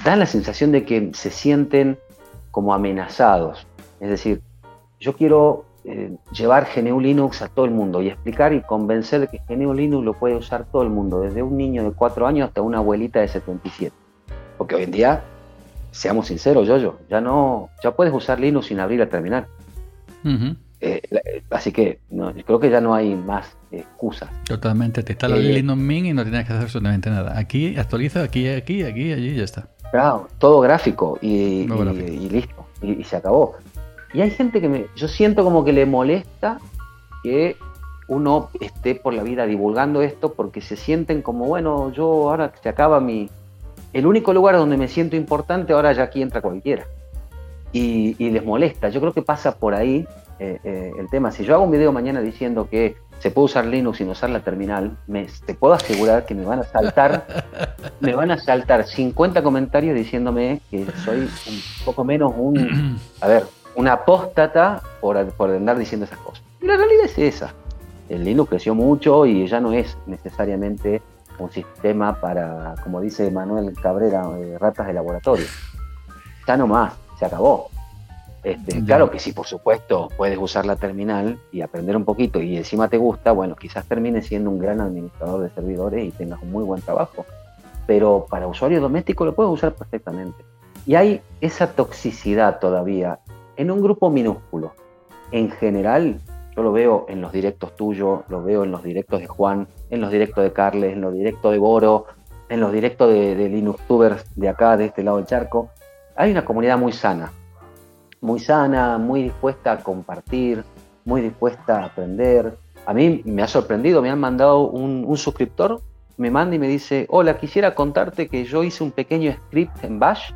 dan la sensación de que se sienten como amenazados. Es decir, yo quiero eh, llevar GNU Linux a todo el mundo y explicar y convencer de que GNU Linux lo puede usar todo el mundo, desde un niño de 4 años hasta una abuelita de 77. Porque hoy en día, seamos sinceros, yo, yo, ya no, ya puedes usar Linux sin abrir la terminal. Eh, así que no, creo que ya no hay más excusas. Totalmente, te instala el Linux Mint y no tienes que hacer absolutamente nada. Aquí actualiza, aquí, aquí, aquí, allí y ya está. Claro, todo gráfico y, listo, y, se acabó. Y hay gente que me, yo siento como que le molesta que uno esté por la vida divulgando esto porque se sienten como, bueno, yo ahora que se acaba mi... El único lugar donde me siento importante, ahora ya aquí entra cualquiera. Y, les molesta. Yo creo que pasa por ahí eh, eh, el tema. Si yo hago un video mañana diciendo que se puede usar Linux sin usar la terminal, me, te puedo asegurar que me van a saltar, me van a saltar 50 comentarios diciéndome que soy un poco menos un, a ver, una apóstata por, por andar diciendo esas cosas. Y la realidad es esa. El Linux creció mucho y ya no es necesariamente un sistema para, como dice Manuel Cabrera, eh, ratas de laboratorio. Ya no más, se acabó. Este, claro que sí, por supuesto, puedes usar la terminal y aprender un poquito y encima te gusta, bueno, quizás termines siendo un gran administrador de servidores y tengas un muy buen trabajo. Pero para usuario doméstico lo puedes usar perfectamente. Y hay esa toxicidad todavía en un grupo minúsculo. En general, yo lo veo en los directos tuyos, lo veo en los directos de Juan, en los directos de Carles, en los directos de Boro, en los directos de, de Linuxtubers de acá, de este lado del charco. Hay una comunidad muy sana, muy sana, muy dispuesta a compartir, muy dispuesta a aprender. A mí me ha sorprendido, me han mandado un, suscriptor, me manda y me dice, hola, quisiera contarte que yo hice un pequeño script en Bash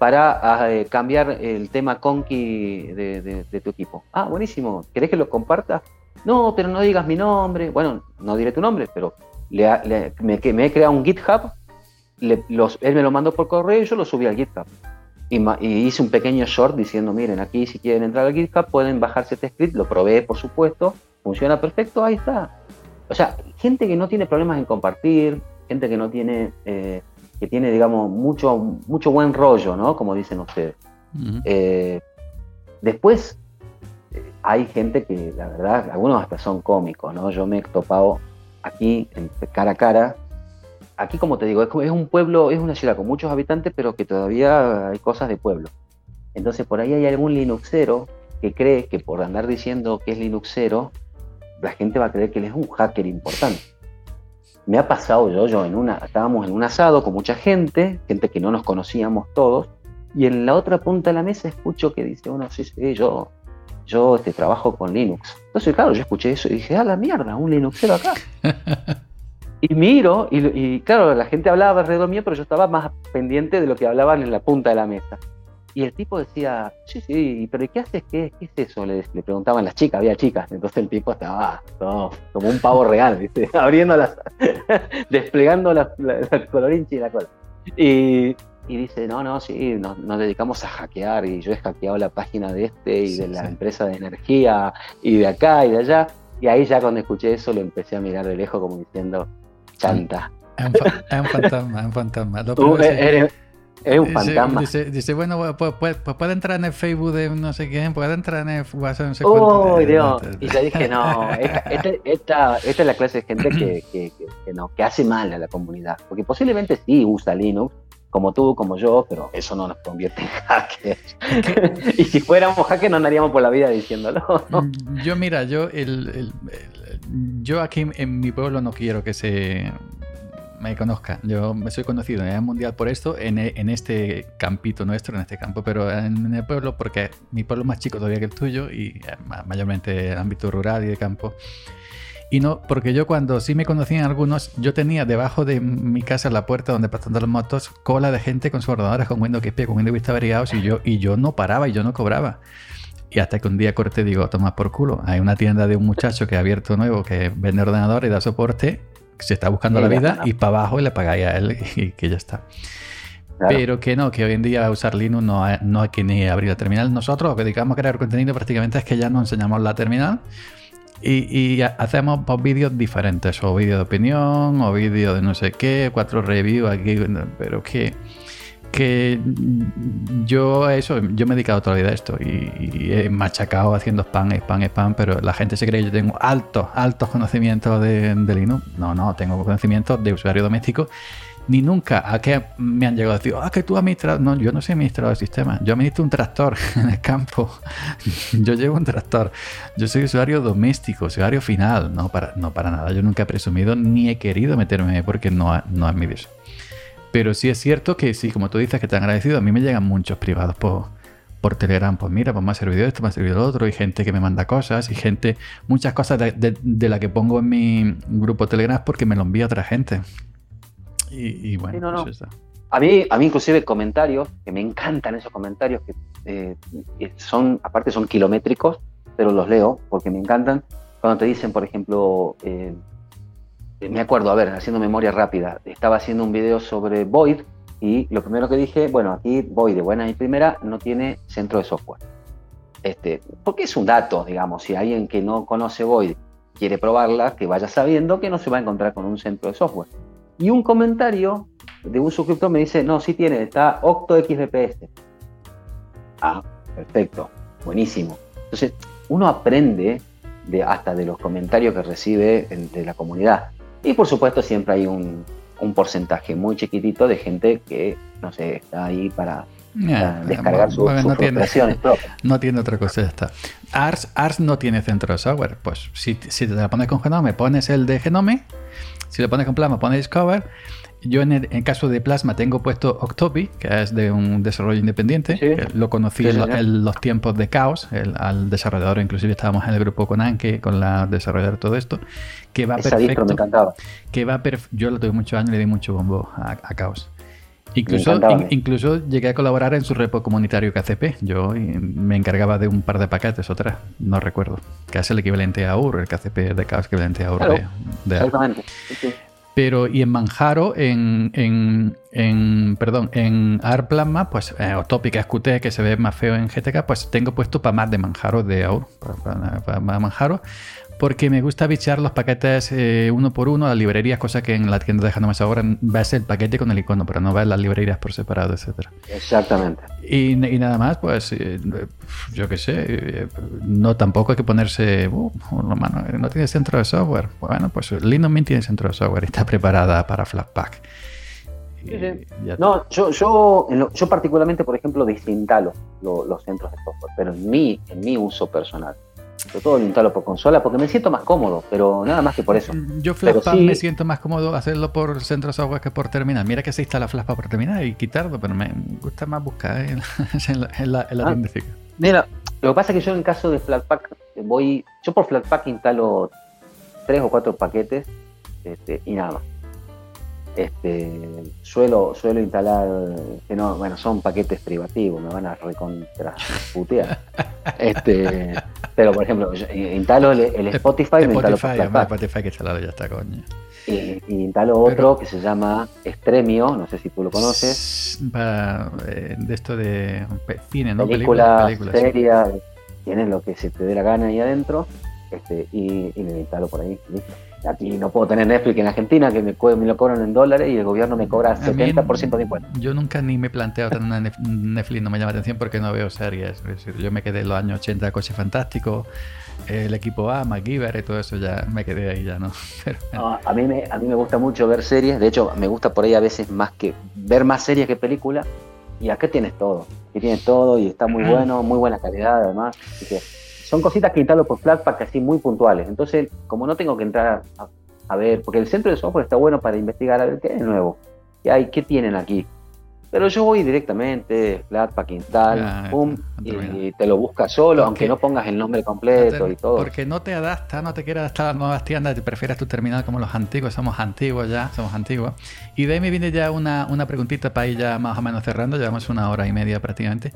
para ah, eh, cambiar el tema Conky de, tu equipo. Ah, buenísimo, ¿querés que lo comparta? No, pero no digas mi nombre. Bueno, no diré tu nombre, pero me, he creado un GitHub, él me lo mandó por correo y yo lo subí al GitHub. Y, hice un pequeño short diciendo, miren, aquí si quieren entrar al GitHub pueden bajarse este script, lo probé por supuesto, funciona perfecto, ahí está. O sea, gente que no tiene problemas en compartir, gente que no tiene, eh, que tiene, digamos, mucho, mucho buen rollo, ¿no? Como dicen ustedes. Eh, después, eh, hay gente que, la verdad, algunos hasta son cómicos, ¿no? Yo me he topado aquí, en, cara a cara, aquí como te digo, es, un pueblo, es una ciudad con muchos habitantes, pero que todavía hay cosas de pueblo. Entonces por ahí hay algún Linuxero que cree que por andar diciendo que es Linuxero, la gente va a creer que él es un hacker importante. Me ha pasado yo, yo en una, estábamos en un asado con mucha gente, gente que no nos conocíamos todos, y en la otra punta de la mesa escucho que dice uno, sí, sí, yo, yo este, trabajo con Linux. Entonces, claro, yo escuché eso y dije, ah, la mierda, un Linuxero acá. Y miro, y, claro, la gente hablaba alrededor mío, pero yo estaba más pendiente de lo que hablaban en la punta de la mesa. Y el tipo decía, sí, sí, pero ¿qué haces? ¿Qué, qué es eso? Le, preguntaban las chicas, había chicas. Entonces el tipo estaba como un pavo real, ¿viste? abriendo las, desplegando la, la, colorinchi y la cola. Y, y, dice, no, no, sí, nos, nos, dedicamos a hackear y yo he hackeado la página de este y de la empresa de energía y de acá y de allá. Y ahí ya cuando escuché eso lo empecé a mirar de lejos como diciendo, Chanta. Es un, fantasma, es un fantasma. Es un fantasma. Dice, bueno, pues, puede entrar en el Facebook de no sé quién, puede entrar en el WhatsApp, no sé oh, Dios. Y yo dije, no, esta, esta, es la clase de gente que, que, que, no, que hace mal a la comunidad. Porque posiblemente sí usa Linux, como tú, como yo, pero eso no nos convierte en hackers. y si fuéramos hackers no andaríamos por la vida diciéndolo. Yo, mira, yo el, yo aquí en mi pueblo no quiero que se me conozca. Yo me soy conocido a nivel mundial por esto, en, este campito nuestro, en este campo, pero en, el pueblo, porque mi pueblo es más chico todavía que el tuyo y eh, mayormente ámbito rural y de campo. Y no, porque yo cuando sí me conocían algunos, yo tenía debajo de mi casa, la puerta donde pasan las motos, cola de gente con sus ordenadores, con Windows XP, con Windows Vista variados, y yo, y yo no paraba y yo no cobraba. Y hasta que un día corté digo, toma por culo. Hay una tienda de un muchacho que ha abierto nuevo, que vende ordenadores y da soporte, se está buscando la vida, y para abajo y le pagáis a él y que ya está. Pero que no, que hoy en día usar Linux no hay, no hay que ni abrir la terminal. Nosotros lo que dedicamos a crear contenido prácticamente es que ya nos enseñamos la terminal y, hacemos pues, vídeos diferentes, o vídeos de opinión, o vídeos de no sé qué, cuatro reviews aquí, pero que que yo eso, yo me he dedicado toda la vida a esto y, he machacado haciendo spam, spam, spam, pero la gente se cree que yo tengo altos, altos conocimientos de, Linux. No, no, tengo conocimientos de usuario doméstico ni nunca a que me han llegado a decir, ah, que tú administras. No, yo no soy administrador de sistemas. Yo administro un tractor en el campo. yo llevo un tractor. Yo soy usuario doméstico, usuario final. No para, no para nada. Yo nunca he presumido ni he querido meterme porque no, no es mi Pero sí es cierto que sí, como tú dices, que te han agradecido. A mí me llegan muchos privados por, por Telegram. Pues mira, pues me ha servido esto, me ha servido lo otro. Y gente que me manda cosas. Y gente, muchas cosas de, de, la que pongo en mi grupo Telegram porque me lo envía otra gente. Y, bueno, pues A mí, a mí inclusive comentarios, que me encantan esos comentarios, que eh, son, aparte son kilométricos, pero los leo porque me encantan. Cuando te dicen, por ejemplo, eh, me acuerdo, a ver, haciendo memoria rápida, estaba haciendo un video sobre Void y lo primero que dije, bueno, aquí Void de buena y primera no tiene centro de software. Este, porque es un dato, digamos, si alguien que no conoce Void quiere probarla, que vaya sabiendo que no se va a encontrar con un centro de software. Y un comentario de un suscriptor me dice, no, sí tiene, está OctoXBPS. Ah, perfecto, buenísimo. Entonces, uno aprende de, hasta de los comentarios que recibe de la comunidad. Y por supuesto siempre hay un, porcentaje muy chiquitito de gente que, no sé, está ahí para, descargar sus no tiene, No tiene otra cosa, está. Ars, Ars no tiene centro de software. Pues si, si te la pones con Genome, pones el de Genome si le pones con Plasma, pones Discover. Yo en el caso de Plasma tengo puesto Octopi, que es de un desarrollo independiente. lo conocí en, los tiempos de Caos. al desarrollador, inclusive estábamos en el grupo con Anke, con la desarrolladora todo esto. Que va perfecto. me encantaba. Que va yo lo tuve muchos años y le di mucho bombo a, Caos. Incluso, incluso llegué a colaborar en su repo comunitario KCP. Yo me encargaba de un par de paquetes, otras, no recuerdo. Que es el equivalente a UR, el KCP de Chaos equivalente a UR de, Exactamente. Pero, y en Manjaro, en, en, perdón, en ARPlasma, pues, eh, o Topic SQT, que se ve más feo en GTK, pues tengo puesto para más de Manjaro de AUR, para, para Manjaro porque me gusta bichar los paquetes eh, uno por uno, las librerías, cosa que en la tienda de Hanoma ahora ves el paquete con el icono, pero no ves las librerías por separado, etcétera. Exactamente. Y, nada más, pues eh, yo qué sé, eh, no tampoco hay que ponerse, uh, no tiene centro de software. Bueno, pues Linux Mint tiene centro de software y está preparada para Flatpak. No, yo, yo, yo particularmente, por ejemplo, desinstalo los centros de software, pero en mi, en mi uso personal. Sobre todo instalo por consola porque me siento más cómodo, pero nada más que por eso. Mm, yo Flashpack me siento más cómodo hacerlo por centro software que por terminal. Mira que se instala Flashpack por terminal y quitarlo, pero me gusta más buscar en la, en la, ah, Mira, lo que pasa es que yo en caso de Flatpak voy, yo por Flatpak instalo tres o cuatro paquetes este, y nada más. Este, suelo, suelo instalar, que no, bueno, son paquetes privativos, me van a recontra putear. este, pero por ejemplo, instalo el, Spotify, me instalo Spotify que instalado ya está, coño. Y, instalo otro que se llama Estremio, no sé si tú lo conoces. Eh, de esto de cine, ¿no? Películas, películas series, tienes lo que se te dé la gana ahí adentro este, y, y me instalo por ahí. ¿listo? Aquí no puedo tener Netflix en Argentina, que me, me lo cobran en dólares y el gobierno me cobra 70% de impuestos. Yo nunca ni me he planteado tener Netflix, no me llama atención porque no veo series. yo me quedé en los años 80 Coche Fantástico, el equipo A, MacGyver y todo eso, ya me quedé ahí, ya no. a, mí me, a mí me gusta mucho ver series, de hecho me gusta por ahí a veces más que ver más series que películas. Y acá tienes todo, aquí tienes todo y está muy bueno, muy buena calidad además. Así que son cositas que instalo por Flatpak así muy puntuales. Entonces, como no tengo que entrar a, ver, porque el centro de software está bueno para investigar a ver qué es nuevo, qué hay, qué tienen aquí. Pero yo voy directamente, Flatpak install, pum, y te lo buscas solo, aunque no pongas el nombre completo y todo. Porque no te adapta, no te quieres adaptar a las nuevas tiendas, te prefieres tu terminal como los antiguos, somos antiguos ya, somos antiguos. Y de ahí me viene ya una, una preguntita para ir ya más o menos cerrando, llevamos una hora y media prácticamente.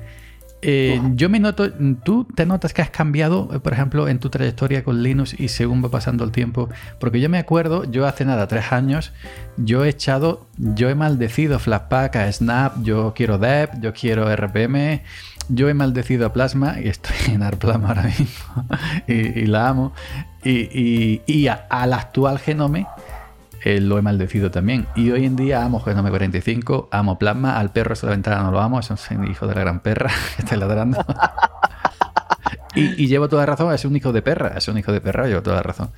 Eh, yo me noto, tú te notas que has cambiado, por ejemplo, en tu trayectoria con Linux y según va pasando el tiempo, porque yo me acuerdo, yo hace nada, tres años, yo he echado, yo he maldecido Flatpak, a Snap, yo quiero Dev, yo quiero RPM, yo he maldecido a Plasma y estoy en Arplasma ahora mismo y, la amo, y, al actual Genome eh, lo he maldecido también. Y hoy en día amo Genome 45, amo Plasma, al perro de la ventana no lo amo, es un hijo de la gran perra que está ladrando. y, llevo toda razón, es un hijo de perra, es un hijo de perra, llevo toda razón.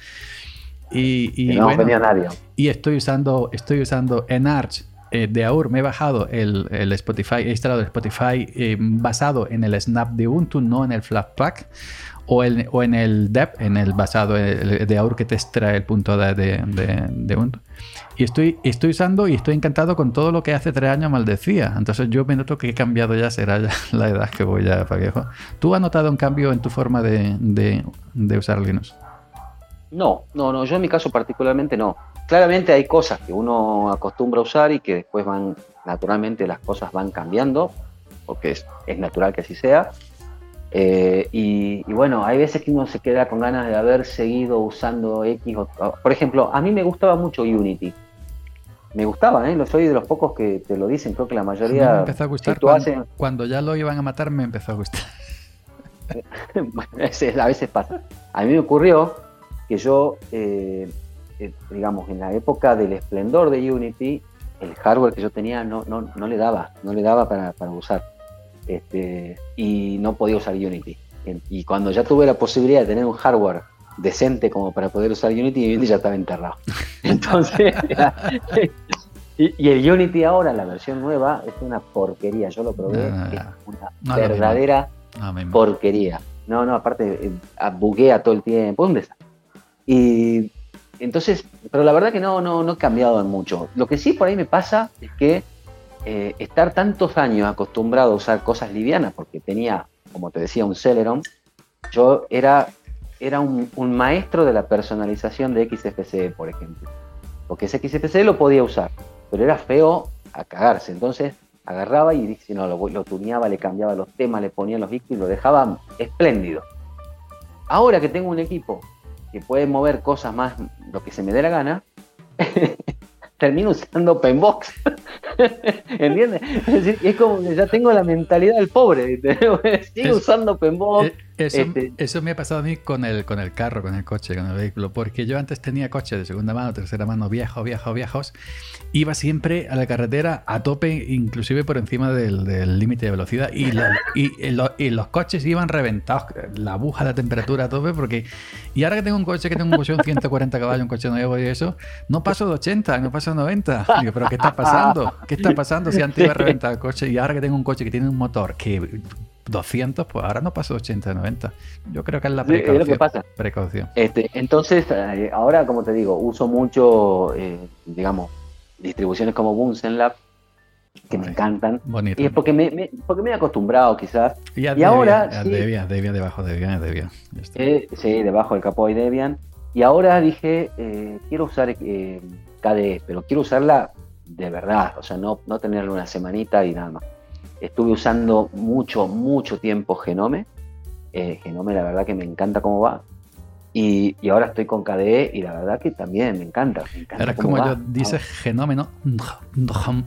Y, no bueno, nadie. Y estoy usando, estoy usando Enarch eh, de AUR, me he bajado el, Spotify, he instalado el Spotify eh, basado en el Snap de Ubuntu, no en el Flatpak o, o en el DEP, en el basado de AUR que te extrae el punto de, de, Ubuntu. Y estoy, estoy usando y estoy encantado con todo lo que hace tres años maldecía. Entonces yo me noto que he cambiado ya, será ya la edad que voy ya para viejo. ¿Tú has notado un cambio en tu forma de, de usar Linux? No, no, no, yo en mi caso particularmente no. Claramente hay cosas que uno acostumbra a usar y que después van, naturalmente las cosas van cambiando, porque es, es natural que así sea. Eh, y, bueno, hay veces que uno se queda con ganas de haber seguido usando X. por ejemplo, a mí me gustaba mucho Unity. Me gustaba, ¿eh? Lo soy de los pocos que te lo dicen, creo que la mayoría... me empezó a gustar. Cuando, cuando, ya lo iban a matar me empezó a gustar. a veces pasa. A mí me ocurrió que yo, eh, eh, digamos, en la época del esplendor de Unity, el hardware que yo tenía no, no, no le daba, no le daba para, para usar. Este, y no podía usar Unity. Y cuando ya tuve la posibilidad de tener un hardware decente como para poder usar Unity, Unity ya estaba enterrado. Entonces, y, el Unity ahora, la versión nueva, es una porquería. Yo lo probé, es una verdadera porquería. No, no, aparte, eh, buguea todo el tiempo. ¿Dónde está? Y entonces, pero la verdad que no, no, no he cambiado mucho. Lo que sí por ahí me pasa es que eh, estar tantos años acostumbrado a usar cosas livianas, porque tenía, como te decía, un Celeron, yo era, era un, maestro de la personalización de XFCE, por ejemplo. Porque ese XFCE lo podía usar, pero era feo a cagarse. Entonces agarraba y si no, lo, tuneaba, le cambiaba los temas, le ponía los bits y lo dejaba espléndido. Ahora que tengo un equipo que puede mover cosas más lo que se me dé la gana, termino usando OpenBox. ¿Entiendes? Es decir, es como que ya tengo la mentalidad del pobre. Sigo usando OpenBox. Eh, este, eso, me ha pasado a mí con el, con el carro, con el coche, con el vehículo, porque yo antes tenía coches de segunda mano, tercera mano, viejos, viejos, viejos. Iba siempre a la carretera a tope, inclusive por encima del límite de velocidad, y, y, los coches iban reventados, la aguja, la temperatura a tope, porque. Y ahora que tengo un coche que tengo un coche de 140 caballos, un coche nuevo y eso, no paso de 80, no paso de 90. Digo, pero ¿qué está pasando? ¿Qué está pasando si antes iba a reventar el coche y ahora que tengo un coche que tiene un motor que 200, pues ahora no paso 80, 90. Yo creo que es la precaución. Es lo que pasa. Precaución. Este, entonces, eh, ahora, como te digo, uso mucho, eh, digamos, distribuciones como Bunsen que me encantan. Bonito. Y es porque me, porque me he acostumbrado, quizás. Y, ahora. Sí, Debian, Debian, debajo de Debian, Debian. Eh, sí, debajo del capó de Debian. Y ahora dije, quiero usar KDE, pero quiero usarla de verdad, o sea, no, no tenerla una semanita y nada más estuve usando mucho, mucho tiempo Genome. Eh, Genome, la verdad que me encanta cómo va. Y, ahora estoy con KDE y la verdad que también me encanta. Me como yo dice Genome, ¿no?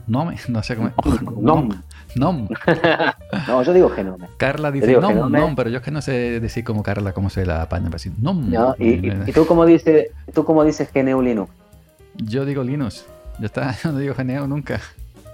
Nome, no sé cómo. Nom. Nom. no, yo digo Genome. Carla dice nom, nom, pero yo es que no sé decir como Carla cómo se la apaña para decir nom. No, y, tú cómo dices, tú cómo dices GNU Linux. Yo digo Linux. Ya está, yo no digo GNU nunca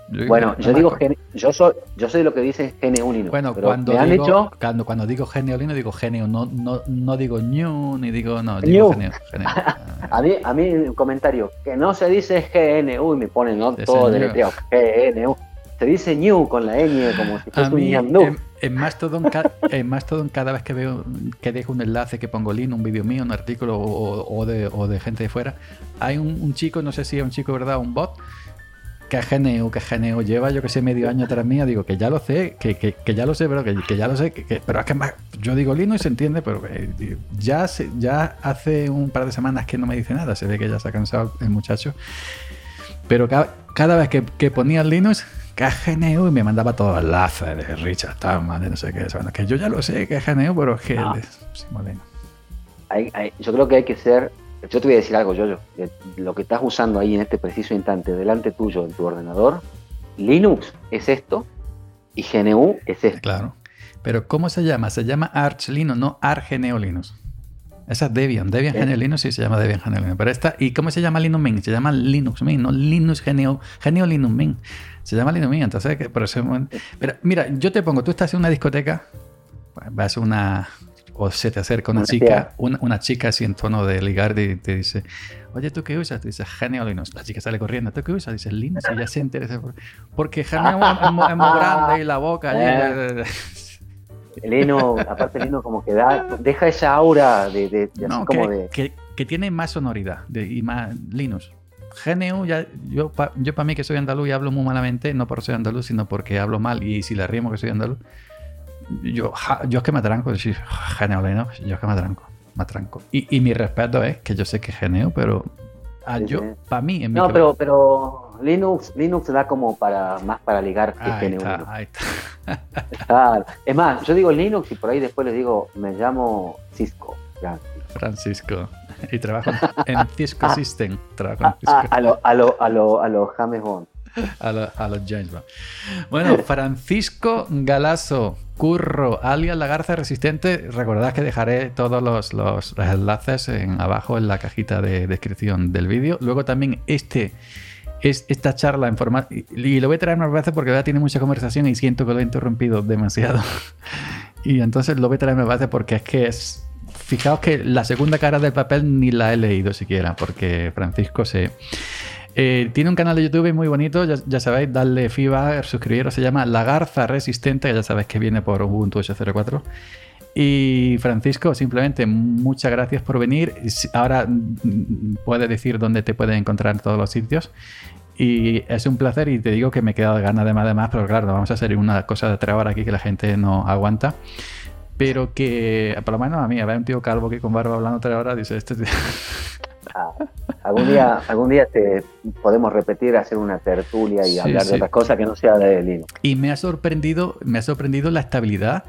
bueno, yo digo, yo soy, yo soy lo que dice GNU Bueno, cuando, digo, cuando, cuando digo GNU digo GNU, no, no, no digo new, ni digo, no, digo GNU. a, mí, a mí un comentario, que no se dice GNU y me ponen ¿no? todo deletreo, GNU. Se dice new con la ñ como si fuese un en, en, Mastodon, en Mastodon cada vez que veo que dejo un enlace que pongo link, un vídeo mío, un artículo o, o, de, o de gente de fuera, hay un, un chico, no sé si es un chico, ¿verdad? Un bot que geneo, que geneo, lleva yo que sé medio año tras mía, digo que ya lo sé, que, que, que ya lo sé, pero que, que ya lo sé, que, pero es que más, yo digo Linux y se entiende, pero eh, ya, ya hace un par de semanas que no me dice nada, se ve que ya se ha cansado el muchacho, pero cada, cada vez que, que ponía Linux, que GNU y me mandaba todo el enlace de Richard Stallman, de no sé qué, bueno, que yo ya lo sé que es GNU, pero es que... Hay, hay, yo creo que hay que ser yo te voy a decir algo, yo Lo que estás usando ahí en este preciso instante delante tuyo en tu ordenador, Linux es esto y GNU es esto. Claro. Pero ¿cómo se llama? Se llama Arch Linux, no Arch GNU Linux. Esa es Debian. Debian GNU Linux sí se llama Debian GNU Linux. Pero esta, ¿y cómo se llama Linux Mint? Se llama Linux Mint, no Linux GNU, GNU Linux Mint. Se llama Linux Mint. Entonces, por eso. Pero mira, yo te pongo, tú estás en una discoteca, vas a una. O se te acerca una, chica, una, chica así en tono de ligar y te dice, oye, ¿tú qué usas? Tú dices, GNU Linux. La chica sale corriendo, ¿tú qué usas? Dices, Linux. Y ya se interesa. Porque GNU es, muy grande y la boca. Eh. Lino, aparte Lino como que da, deja esa aura de, de, como que, de... Que, tiene más sonoridad y más Linux. GNU, ya, yo para yo mí que soy andaluz y hablo muy malamente, no por ser andaluz, sino porque hablo mal y si le rimo que soy andaluz, yo, yo es que me atranco decir GNU Linux, yo es que me atranco, me atranco. Y, y mi respeto es que yo sé que GNU, pero Ah, yo, para mí, en mi No, pero, pero Linux, Linux da como para más para ligar que ahí está, Ahí está. Es más, yo digo Linux y por ahí después les digo, me llamo Cisco. Francisco. Y trabajo en Cisco System. Trabajo en Cisco. a lo, a lo, a lo, a lo James Bond. A, los James Bond. Bueno, Francisco Galazo, Curro, alias La Garza Resistente. Recordad que dejaré todos los, los, enlaces en, abajo en la cajita de descripción del vídeo. Luego también este es esta charla en formato. Y, lo voy a traer más veces porque ya tiene mucha conversación y siento que lo he interrumpido demasiado. y entonces lo voy a traer más veces porque es que es. Fijaos que la segunda cara del papel ni la he leído siquiera, porque Francisco se. Eh, tiene un canal de YouTube muy bonito, ya, sabéis, darle FIBA, suscribiros, se llama La Garza Resistente, ya sabéis que viene por Ubuntu 804. Y Francisco, simplemente muchas gracias por venir. Ahora mm, puedes decir dónde te pueden encontrar en todos los sitios. Y es un placer y te digo que me he quedado de ganas de más de más, pero claro, vamos a hacer una cosa de horas aquí que la gente no aguanta. Pero que, por lo menos a mí, a ver un tío calvo que con barba hablando tres horas, dice, este tío... Ah, algún día, algún día te podemos repetir, hacer una tertulia y hablar de otras cosas que no sea de Linux. Y me ha sorprendido, me ha sorprendido la estabilidad.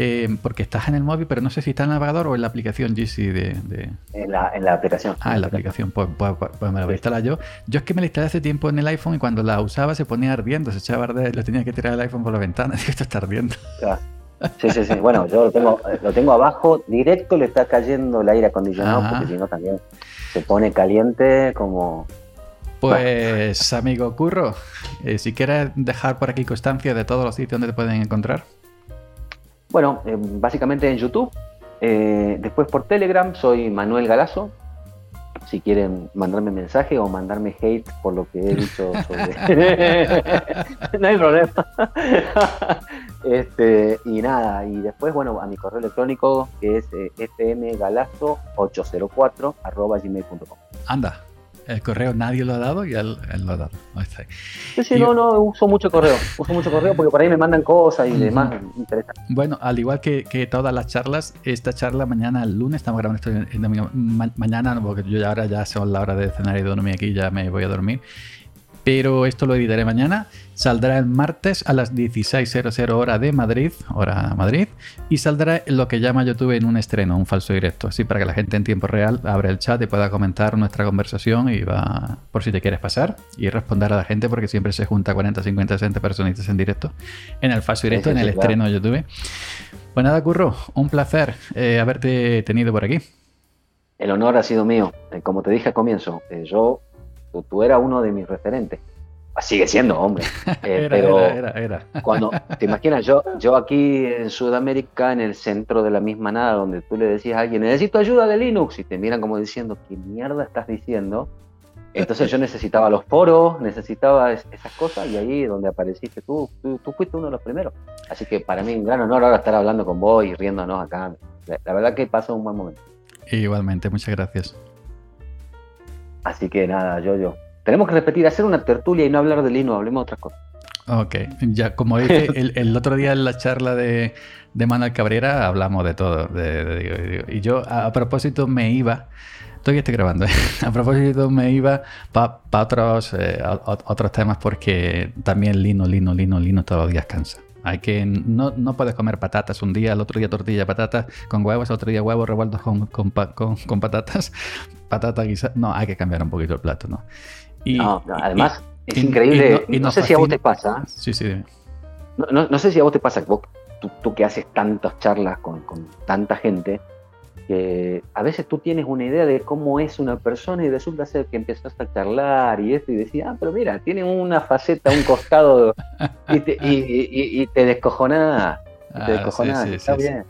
Eh, porque estás en el móvil, pero no sé si está en el navegador o en la aplicación GC de... En, la, en, la, aplicación. Ah, en la aplicación, pues, pues, pues, pues me la voy a instalar yo. Yo es que me la instalé hace tiempo en el iPhone y cuando la usaba se ponía ardiendo, se echaba a arder, le tenía que tirar el iPhone por la ventana, y esto está ardiendo. Sí, sí, sí. Bueno, yo lo tengo, lo tengo abajo, directo le está cayendo el aire acondicionado, porque si no también se pone caliente como... Pues amigo Curro, eh, si quieres dejar por aquí constancia de todos los sitios donde te pueden encontrar. Bueno, eh, básicamente en YouTube, eh, después por Telegram soy Manuel Galazo, si quieren mandarme mensaje o mandarme hate por lo que he dicho sobre... no hay problema. este, y nada, y después, bueno, a mi correo electrónico que es eh, fmgalazo804 arroba gmail.com. Anda, el correo nadie lo ha dado y él, lo ha dado. Sí, sí, no, no, uso mucho correo. Uso mucho correo porque por ahí me mandan cosas y demás. Bueno, al igual que, todas las charlas, esta charla mañana, el lunes, estamos grabando esto en, mañana, porque yo ya ahora ya son la hora de cenar y dormir aquí, ya me voy a dormir pero esto lo editaré mañana. Saldrá el martes a las 16.00 hora de Madrid, hora Madrid, y saldrá lo que llama YouTube en un estreno, un falso directo, así para que la gente en tiempo real abra el chat y pueda comentar nuestra conversación y va por si te quieres pasar y responder a la gente porque siempre se junta 40, 50, 60 personitas en directo en el falso directo, en el estreno de YouTube. Pues nada, Curro, un placer eh, haberte tenido por aquí. El honor ha sido mío. Eh, como te dije al comienzo, eh, yo tú, eras uno de mis referentes. Sigue siendo, hombre. Eh, era, pero era, era, cuando, te imaginas, yo, yo aquí en Sudamérica, en el centro de la misma nada, donde tú le decías a alguien, necesito ayuda de Linux, y te miran como diciendo, ¿qué mierda estás diciendo? Entonces yo necesitaba los foros, necesitaba esas cosas, y ahí donde apareciste tú, tú, fuiste uno de los primeros. Así que para mí un gran honor ahora estar hablando con vos y riéndonos acá. La, la verdad que pasó un buen momento. Igualmente, muchas gracias. Así que nada, yo, yo. Tenemos que repetir, hacer una tertulia y no hablar de Linux, hablemos de otras cosas. Ok, ya como dije el, otro día en la charla de, de Manuel Cabrera hablamos de todo. y yo a, propósito me iba, todavía estoy grabando, ¿eh? a propósito me iba para otros, eh, otros temas porque también Lino, Lino, Lino, Lino todos los días cansa. Hay que no, no puedes comer patatas un día, el otro día tortilla patatas con huevos, el otro día huevos revueltos con, con, con, patatas, patata guisada. No, hay que cambiar un poquito el plato, ¿no? Y, no, además es increíble. Y, no, sé si a vos te pasa. Sí, sí. No, no, sé si a vos te pasa, vos, tú, tú que haces tantas charlas con, con tanta gente, que a veces tú tienes una idea de cómo es una persona y resulta ser que empezaste a charlar y esto y decías, ah, pero mira, tiene una faceta, un costado y te, y, te descojonás. Ah, está bien.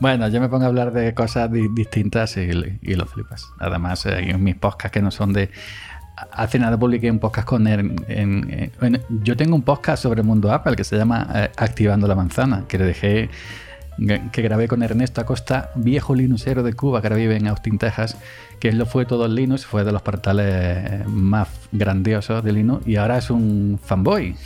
Bueno, yo me pongo a hablar de cosas distintas y, lo flipas. Además, hay mis podcasts que no son de... Hace nada publiqué un podcast con él. En, yo tengo un podcast sobre el mundo Apple que se llama eh, Activando la Manzana, que le dejé que grabé con Ernesto Acosta, viejo Linuxero de Cuba que ahora vive en Austin, Texas, que él lo fue todo el Linux, fue de los portales más grandiosos de Linux y ahora es un fanboy.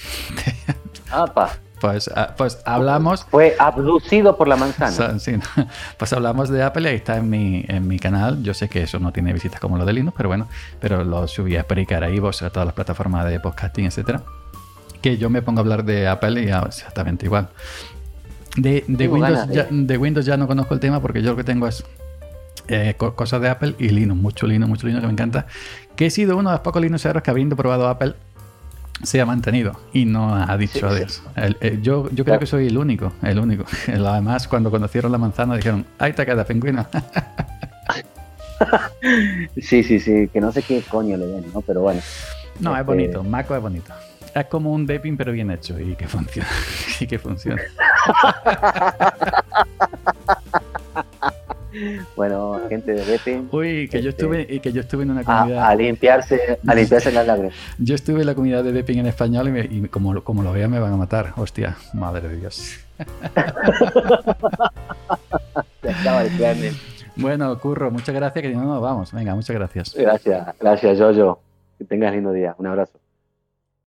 Pues, ah, pues hablamos. Fue abducido por la manzana. Sí, pues hablamos de Apple y está en mi, en mi canal. Yo sé que eso no tiene visitas como lo de Linux, pero bueno, pero lo subí a Spreaker, a Ivox, a todas las plataformas de podcasting, etcétera. Que yo me pongo a hablar de Apple y exactamente igual. De, Windows, ya, de Windows ya no conozco el tema porque yo lo que tengo es eh, cosas de Apple y Linux, mucho Linux, mucho Linux que me encanta. Que he sido uno de los pocos Linuxeros que habiendo probado Apple se ha mantenido y no ha dicho adiós. yo yo creo que soy el único, el único. Además, cuando conocieron la manzana dijeron, ahí te queda, pingüino. sí, sí, sí, que no sé qué coño le den, ¿no? Pero bueno. No, es este bonito, Maco es bonito. Es como un Depping pero bien hecho y que funciona. y que funciona. bueno, gente de Depping. Uy, que yo este, estuve y que yo estuve en una comunidad. A, limpiarse, a limpiarse las lágrimas. Yo estuve en la comunidad de Depping en español y, como, como lo vea me van a matar. Hostia, madre de Dios. Bueno, Curro, muchas gracias, que no nos vamos. Venga, muchas gracias. Gracias, gracias, Jojo. Que tengas lindo día. Un abrazo.